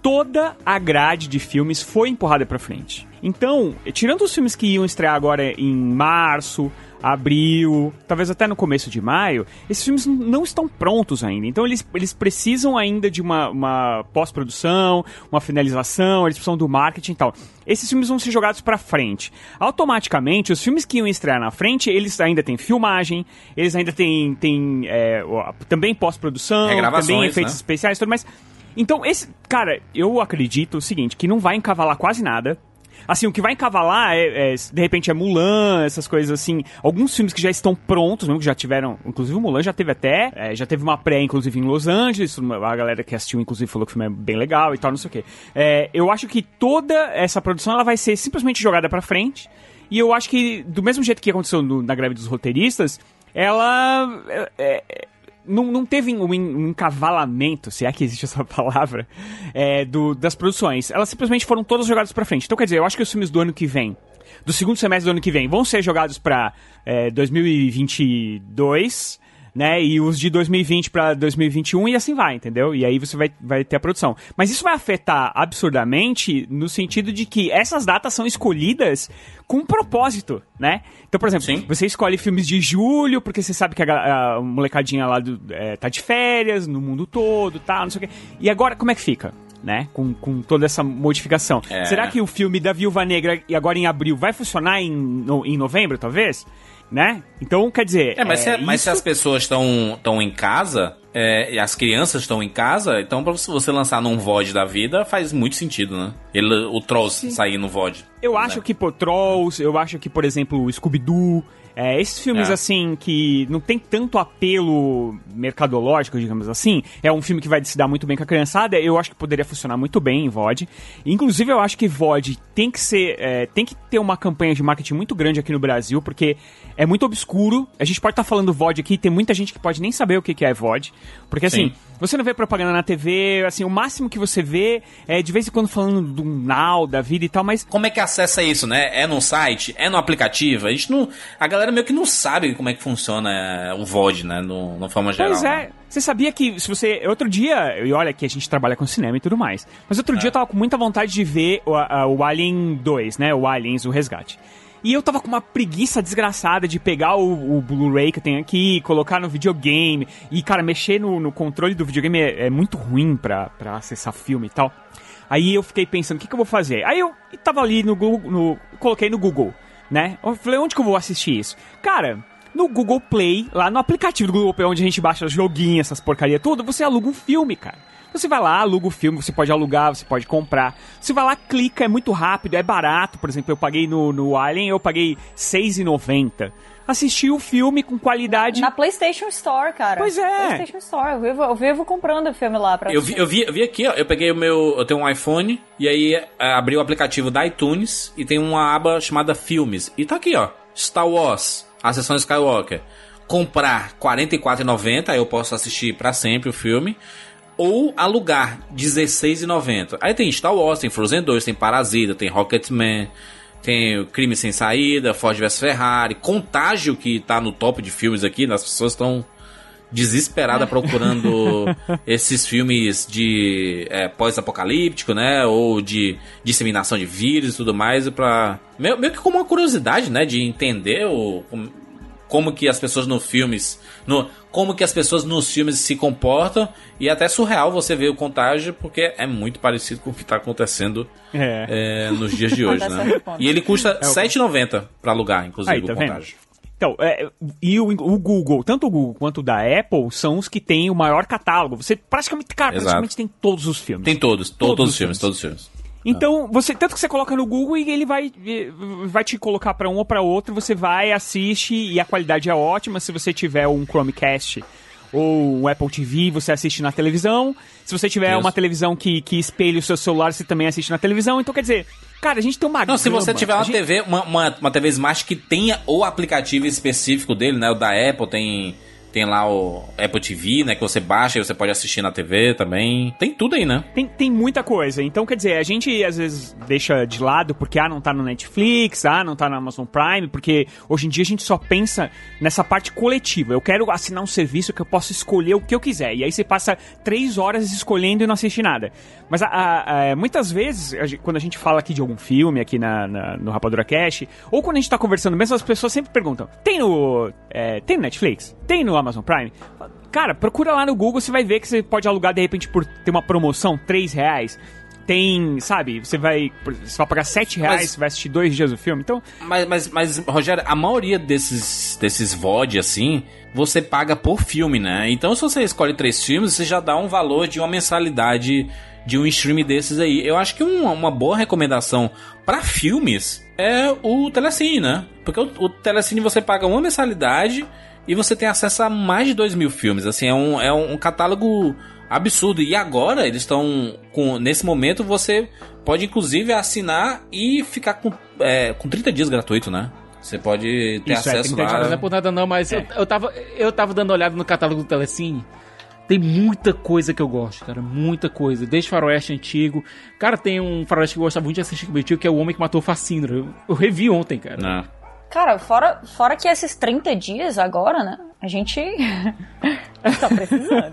toda a grade de filmes foi empurrada pra frente. Então, tirando os filmes que iam estrear agora em março, abril, talvez até no começo de maio, esses filmes não estão prontos ainda. Então eles, eles precisam ainda de uma, uma pós-produção, uma finalização, eles precisam do marketing e tal. Esses filmes vão ser jogados pra frente. Automaticamente, os filmes que iam estrear na frente, eles ainda têm filmagem, eles ainda têm, têm é, também pós-produção, também efeitos né? especiais e tudo mais. Então, esse. Cara, eu acredito o seguinte: que não vai encavalar quase nada. Assim, o que vai encavalar é, é, de repente, é Mulan, essas coisas assim. Alguns filmes que já estão prontos, mesmo que já tiveram. Inclusive, o Mulan já teve até. é, já teve uma pré, inclusive, em Los Angeles. A galera que assistiu, inclusive, falou que o filme é bem legal e tal, não sei o quê. É, eu acho que toda essa produção ela vai ser simplesmente jogada pra frente. E eu acho que, do mesmo jeito que aconteceu no- na greve dos roteiristas, ela. é, é, não, não teve um, en- encavalamento, se é que existe essa palavra, é, do, das produções. Elas simplesmente foram todas jogadas pra frente. Então, quer dizer, eu acho que os filmes do ano que vem, do segundo semestre do ano que vem, vão ser jogados pra é, 2022, né? E os de 2020 pra 2021 e assim vai, entendeu? E aí você vai, vai ter a produção. Mas isso vai afetar absurdamente no sentido de que essas datas são escolhidas com um propósito, né? Então, por exemplo, Sim. você escolhe filmes de julho, porque você sabe que a, a molecadinha lá do, é, tá de férias no mundo todo, tá, não sei o quê. E agora, como é que fica? Né? Com, com toda essa modificação. É. Será que o filme da Viúva Negra, e agora em abril, vai funcionar em, no- em novembro, talvez? Né? Então, quer dizer. É, mas, se, mas se as pessoas estão estão em casa, é, e as crianças estão em casa, então pra você- lançar num VOD da vida faz muito sentido, né? Ele, o Trolls sair no VOD. Eu acho que, pô, Trolls, eu acho que, por exemplo, o Scooby-Doo, é, esses filmes, É. assim, que não tem tanto apelo mercadológico, digamos assim, é um filme que vai se dar muito bem com a criançada, eu acho que poderia funcionar muito bem em VOD. Inclusive, eu acho que VOD tem que ser, é, tem que ter uma campanha de marketing muito grande aqui no Brasil, porque é muito obscuro. A gente pode estar falando VOD aqui, tem muita gente que pode nem saber o que que é VOD, porque, assim, Sim. Você não vê propaganda na TV, assim, o máximo que você vê é de vez em quando falando do Now, da vida e tal, mas Como é que acessa isso, né? É no site? É no aplicativo? A gente não. A galera meio que não sabe como é que funciona é, o VOD, né? No, no forma geral. Pois né? é. Você sabia que se você. Outro dia, e olha que a gente trabalha com cinema e tudo mais. Mas outro É. dia eu tava com muita vontade de ver o, a- o Alien 2, né? O Aliens, o Resgate. E eu tava com uma preguiça desgraçada de pegar o, o Blu-ray que eu tenho aqui, colocar no videogame. E, cara, mexer no, no controle do videogame é, é muito ruim pra, pra acessar filme e tal. Aí eu fiquei pensando, o que, que eu vou fazer? Aí eu tava ali no Google, no, coloquei no Google, né? Eu falei, onde que eu vou assistir isso? Cara, no Google Play, lá no aplicativo do Google Play, onde a gente baixa joguinhos, essas porcaria tudo, você aluga um filme, cara. Você vai lá, aluga o filme, você pode alugar, você pode comprar. Você vai lá, clica, é muito rápido, é barato. Por exemplo, eu paguei no, no Alien, eu paguei R$6,90. Assisti o filme com qualidade. Na PlayStation Store, cara. Pois é. PlayStation Store. Eu vivo, eu vivo comprando o filme lá pra Eu vi, eu, vi, eu vi aqui, ó. Eu peguei o meu. Eu tenho um iPhone e aí é, abri o aplicativo da iTunes e tem uma aba chamada Filmes. E tá aqui, ó. Star Wars, a sessão Skywalker. comprar R$ 44,90, aí eu posso assistir para sempre o filme, ou alugar R$ 16,90. Aí tem Star Wars, tem Frozen 2, tem Parasita, tem Rocketman, tem Crime Sem Saída, Ford vs Ferrari, Contágio, que tá no top de filmes aqui, as pessoas estão desesperadas procurando esses filmes de é, pós-apocalíptico, né? Ou de disseminação de vírus e tudo mais, pra. Meio, meio que como uma curiosidade, né? De entender o, como que as pessoas nos filmes. No, como que as pessoas nos filmes se comportam. E até surreal você ver o contágio, porque é muito parecido com o que está acontecendo É. é, nos dias de hoje, né? E ele custa R$ 7,90 para alugar, inclusive, Aí, tá o contágio. Então, é, e o, o Google, tanto o Google quanto o da Apple, são os que têm o maior catálogo. Você praticamente, cara, Exato. praticamente tem todos os filmes. Tem todos, to- Todos todos, os filmes, filmes. todos os filmes. Então, você tanto que você coloca no Google e ele vai, vai te colocar pra um ou pra outro, você vai, assiste e a qualidade é ótima. Se você tiver um Chromecast ou um Apple TV, você assiste na televisão. Se você tiver Isso. uma televisão que, que espelha o seu celular, você também assiste na televisão. Então, quer dizer, cara, a gente tem uma Não, se você gama. tiver uma gente- TV, uma, uma, uma TV Smart que tenha o aplicativo específico dele, né? O da Apple tem, tem lá o Apple TV, né? Que você baixa e você pode assistir na TV também. Tem tudo aí, né? Tem, tem muita coisa. Então, quer dizer, a gente às vezes deixa de lado porque, ah, não tá no Netflix, ah, não tá na Amazon Prime, porque hoje em dia a gente só pensa nessa parte coletiva. Eu quero assinar um serviço que eu possa escolher o que eu quiser. E aí você passa três horas escolhendo e não assiste nada. Mas a- a- a- muitas vezes, quando a gente fala aqui de algum filme, aqui na, na- no Rapadura Cash, ou quando a gente tá conversando mesmo, as pessoas sempre perguntam: tem no, é, tem no Netflix? Tem no Amazon Prime? Cara, procura lá no Google, você vai ver que você pode alugar de repente por ter uma promoção, 3 reais. Tem, sabe, você vai. Você vai pagar 7 reais, Mas- você vai assistir dois dias do filme. Então, Mas, mas, mas, Rogério, a maioria desses, desses VOD, assim, você paga por filme, né? Então, se você escolhe três filmes, você já dá um valor de uma mensalidade de um stream desses aí. Eu acho que uma, uma boa recomendação pra filmes é o Telecine, né? Porque o, o Telecine você paga uma mensalidade e você tem acesso a mais de 2 mil filmes. Assim, é um, é um catálogo absurdo. E agora eles estão com. Nesse momento você pode inclusive assinar e ficar com, é, com 30 dias gratuito, né? Você pode ter Isso, é, acesso 30 lá. Cara, não é por nada não, mas eu, eu, tava, eu tava dando olhada no catálogo do Telecine. Tem muita coisa que eu gosto, cara. Muita coisa. Desde faroeste antigo. Cara, tem um faroeste que eu gostava muito de assistir com meu tio, que é O Homem que Matou o Facindra. Eu, eu revi ontem, cara. Né? Cara, fora, fora que esses 30 dias agora, né? A gente tá precisando.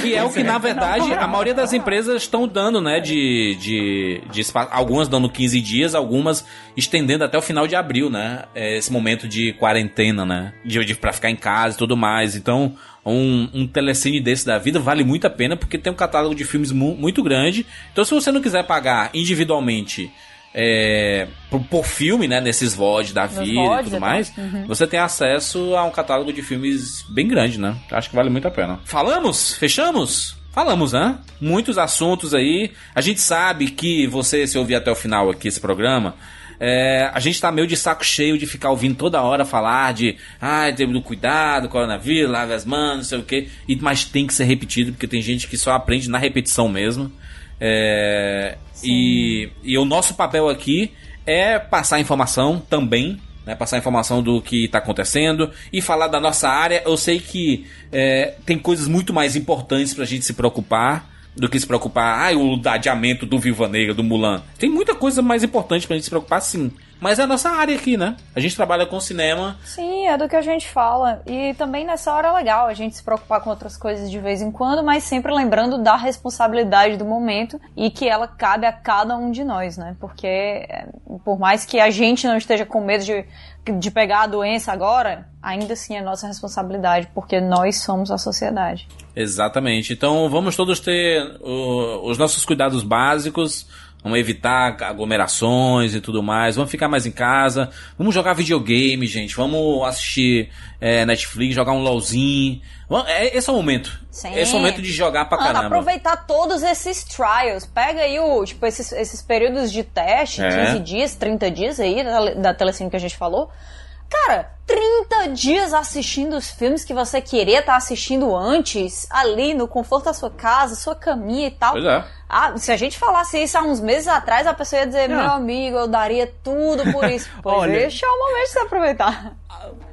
Que é o que, na verdade, a maioria das empresas estão dando, né? De, de, de. Algumas dando 15 dias, algumas estendendo até o final de abril, né? É, Esse momento de quarentena, né? De, de, pra ficar em casa e tudo mais. Então, um, um telecine desse da vida vale muito a pena, porque tem um catálogo de filmes mu- muito grande. Então, se você não quiser pagar individualmente. É, por, filme, né? Nesses VOD da vida e VODs, tudo né? mais, você tem acesso a um catálogo de filmes bem grande, né? Acho que vale muito a pena. Falamos? Fechamos? Falamos, né? Muitos assuntos aí. A gente sabe que você, se ouvir até o final aqui esse programa, é, a gente tá meio de saco cheio de ficar ouvindo toda hora falar de ah, tem do cuidado, coronavírus, lave as mãos, não sei o quê. E, mas tem que ser repetido, porque tem gente que só aprende na repetição mesmo. É, e, e o nosso papel aqui é passar informação também, né, passar informação do que está acontecendo e falar da nossa área. Eu sei que é, tem coisas muito mais importantes para a gente se preocupar do que se preocupar, ah, o adiamento do Viva Negra, do Mulan. Tem muita coisa mais importante pra gente se preocupar, sim. Mas é a nossa área aqui, né? A gente trabalha com cinema. Sim, é do que a gente fala. E também nessa hora é legal a gente se preocupar com outras coisas de vez em quando, mas sempre lembrando da responsabilidade do momento e que ela cabe a cada um de nós, né? Porque é, por mais que a gente não esteja com medo de, de pegar a doença agora, ainda assim é nossa responsabilidade, porque nós somos a sociedade. Exatamente. Então vamos todos ter o- os nossos cuidados básicos. Vamos evitar aglomerações e tudo mais. Vamos ficar mais em casa. Vamos jogar videogame, gente. Vamos assistir é, Netflix, jogar um LOLzinho. É- esse é o momento. Sim. Esse é o momento de jogar pra Mano, caramba. aproveitar todos esses trials. Pega aí o, tipo, esses, esses períodos de teste, É. 15 dias, 30 dias aí, da, da telecine que a gente falou. Cara, 30 dias assistindo os filmes que você queria estar assistindo antes, ali no conforto da sua casa, sua caminha e tal. Pois é. Ah, se a gente falasse isso há uns meses atrás, a pessoa ia dizer, Não. meu amigo, eu daria tudo por isso. Pois Olha- é o momento de você aproveitar.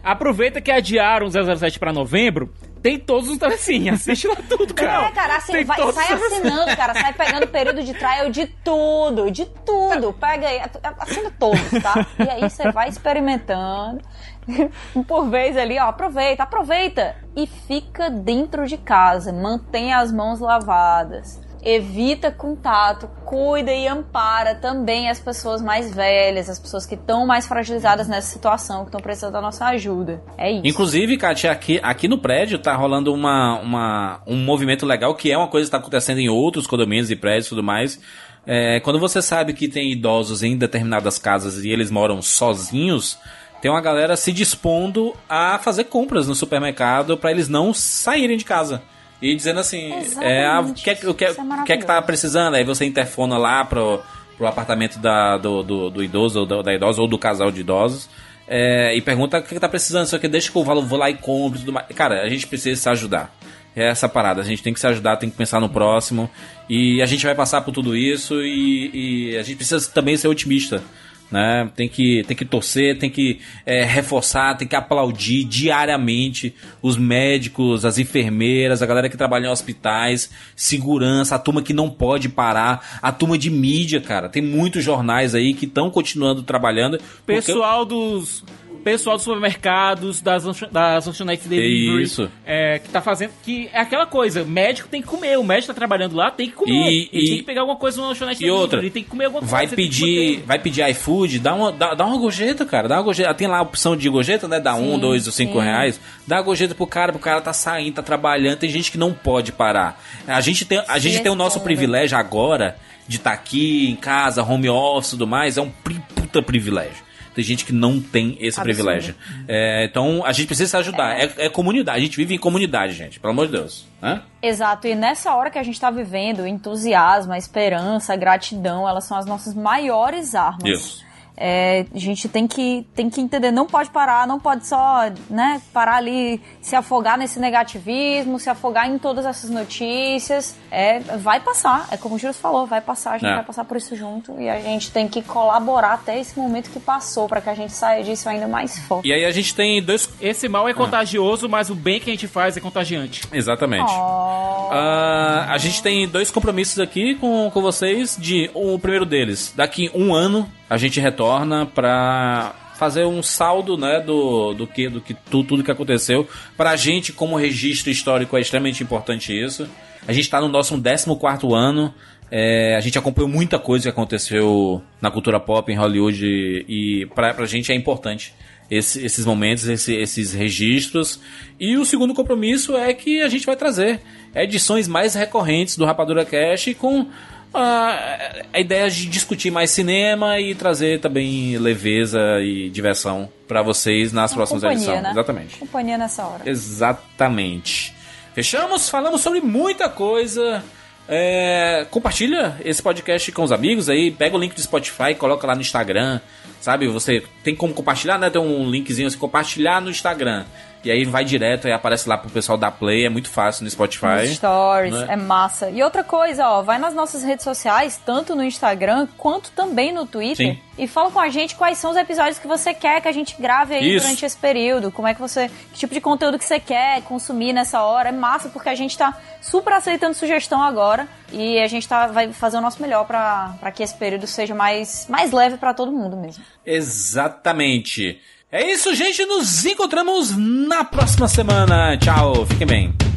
Aproveita que adiaram o 007 pra novembro, tem todos os telecinhos, assiste lá tudo, cara. É, cara, assim, vai, sai os- assinando, cara, sai pegando período de trial de tudo, de tudo. Pega aí, assina todos, tá? E aí você vai experimentando. Por vez ali, ó, aproveita, aproveita. E fica dentro de casa, mantenha as mãos lavadas. Evita contato, cuida e ampara também as pessoas mais velhas, as pessoas que estão mais fragilizadas nessa situação, que estão precisando da nossa ajuda. É isso. Inclusive, Kátia, aqui, aqui no prédio tá rolando uma, uma, um movimento legal, que é uma coisa que está acontecendo em outros condomínios e prédios e tudo mais. É, quando você sabe que tem idosos em determinadas casas e eles moram sozinhos, tem uma galera se dispondo a fazer compras no supermercado para eles não saírem de casa. E dizendo assim, é, ah, o que, é que- o que, Isso é o que é que tá maravilhoso. precisando? Aí você interfona lá pro, pro apartamento da, do, do, do idoso ou da, da idosa ou do casal de idosos. é, e pergunta o que, que tá precisando, só que deixa que eu vou, lá e compro tudo mais. Cara, a gente precisa se ajudar. É essa parada, a gente tem que se ajudar, tem que pensar no próximo. E a gente vai passar por tudo isso e, e a gente precisa também ser otimista. Né? Tem, que, tem que torcer, tem que é, reforçar, tem que aplaudir diariamente os médicos, as enfermeiras, a galera que trabalha em hospitais, segurança, a turma que não pode parar, a turma de mídia, cara. Tem muitos jornais aí que estão continuando trabalhando. porque- Pessoal dos. Pessoal dos supermercados, das, das lanchonetes delivery. Isso. É, que tá fazendo. Que é aquela coisa, médico tem que comer. O médico tá trabalhando lá, tem que comer. E- ele e- tem que pegar alguma coisa no lanchonete E outra, ele tem que comer alguma vai coisa. pedir, vai pedir iFood, dá uma, dá, dá uma gorjeta, cara. Dá uma gorjeta. Tem lá a opção de gorjeta, né? Dá um, Sim, dois ou cinco sim. reais. Dá a gorjeta pro cara, pro cara tá saindo, tá trabalhando. Tem gente que não pode parar. A gente tem, a gente tem o nosso privilégio agora de estar aqui em casa, home office e tudo mais. É um puta privilégio. Tem gente que não tem esse Absurdo. privilégio. É, então a gente precisa se ajudar. É. é comunidade. A gente vive em comunidade, gente. Pelo amor de Deus. Né? Exato, e nessa hora que a gente tá vivendo, o entusiasmo, a esperança, a gratidão, elas são as nossas maiores armas. Isso. É, a gente tem que, tem que entender, não pode parar, não pode só né, parar ali, se afogar nesse negativismo, se afogar em todas essas notícias. É, vai passar, é como o Júlio falou, vai passar, a gente É. vai passar por isso junto e a gente tem que colaborar até esse momento que passou, para que a gente saia disso ainda mais forte. E aí a gente tem dois. Esse mal é contagioso, mas o bem que a gente faz é contagiante. Exatamente. Oh. Ah, a gente tem dois compromissos aqui com, com vocês. De o primeiro deles, daqui um ano a gente retorna pra fazer um saldo, né, do, do que do que tu, tudo que aconteceu. Pra gente, como registro histórico, é extremamente importante isso. A gente tá no nosso 14 ano. É, a gente acompanhou muita coisa que aconteceu na cultura pop, em Hollywood, e pra, pra gente é importante esse- esses momentos, esse- esses registros. E o segundo compromisso é que a gente vai trazer edições mais recorrentes do Rapadura Cash com ah, a ideia de discutir mais cinema e trazer também leveza e diversão pra vocês nas próximas edições. né? Exatamente. Companhia nessa hora. Exatamente. Fechamos? Falamos sobre muita coisa. É, compartilha esse podcast com os amigos aí, pega o link do Spotify, coloca lá no Instagram, sabe? Você tem como compartilhar, né? Tem um linkzinho assim, compartilhar no Instagram. E aí vai direto e aparece lá pro pessoal da Play, é muito fácil no Spotify. Nos stories, né? é massa. E outra coisa, ó, vai nas nossas redes sociais, tanto no Instagram quanto também no Twitter, Sim. e fala com a gente quais são os episódios que você quer que a gente grave aí Isso. durante esse período. Como é que você. Que tipo de conteúdo que você quer consumir nessa hora. É massa, porque a gente tá super aceitando sugestão agora. E a gente tá, vai fazer o nosso melhor pra pra que esse período seja mais, mais leve pra todo mundo mesmo. Exatamente. É isso, gente. Nos encontramos na próxima semana. Tchau, fiquem bem.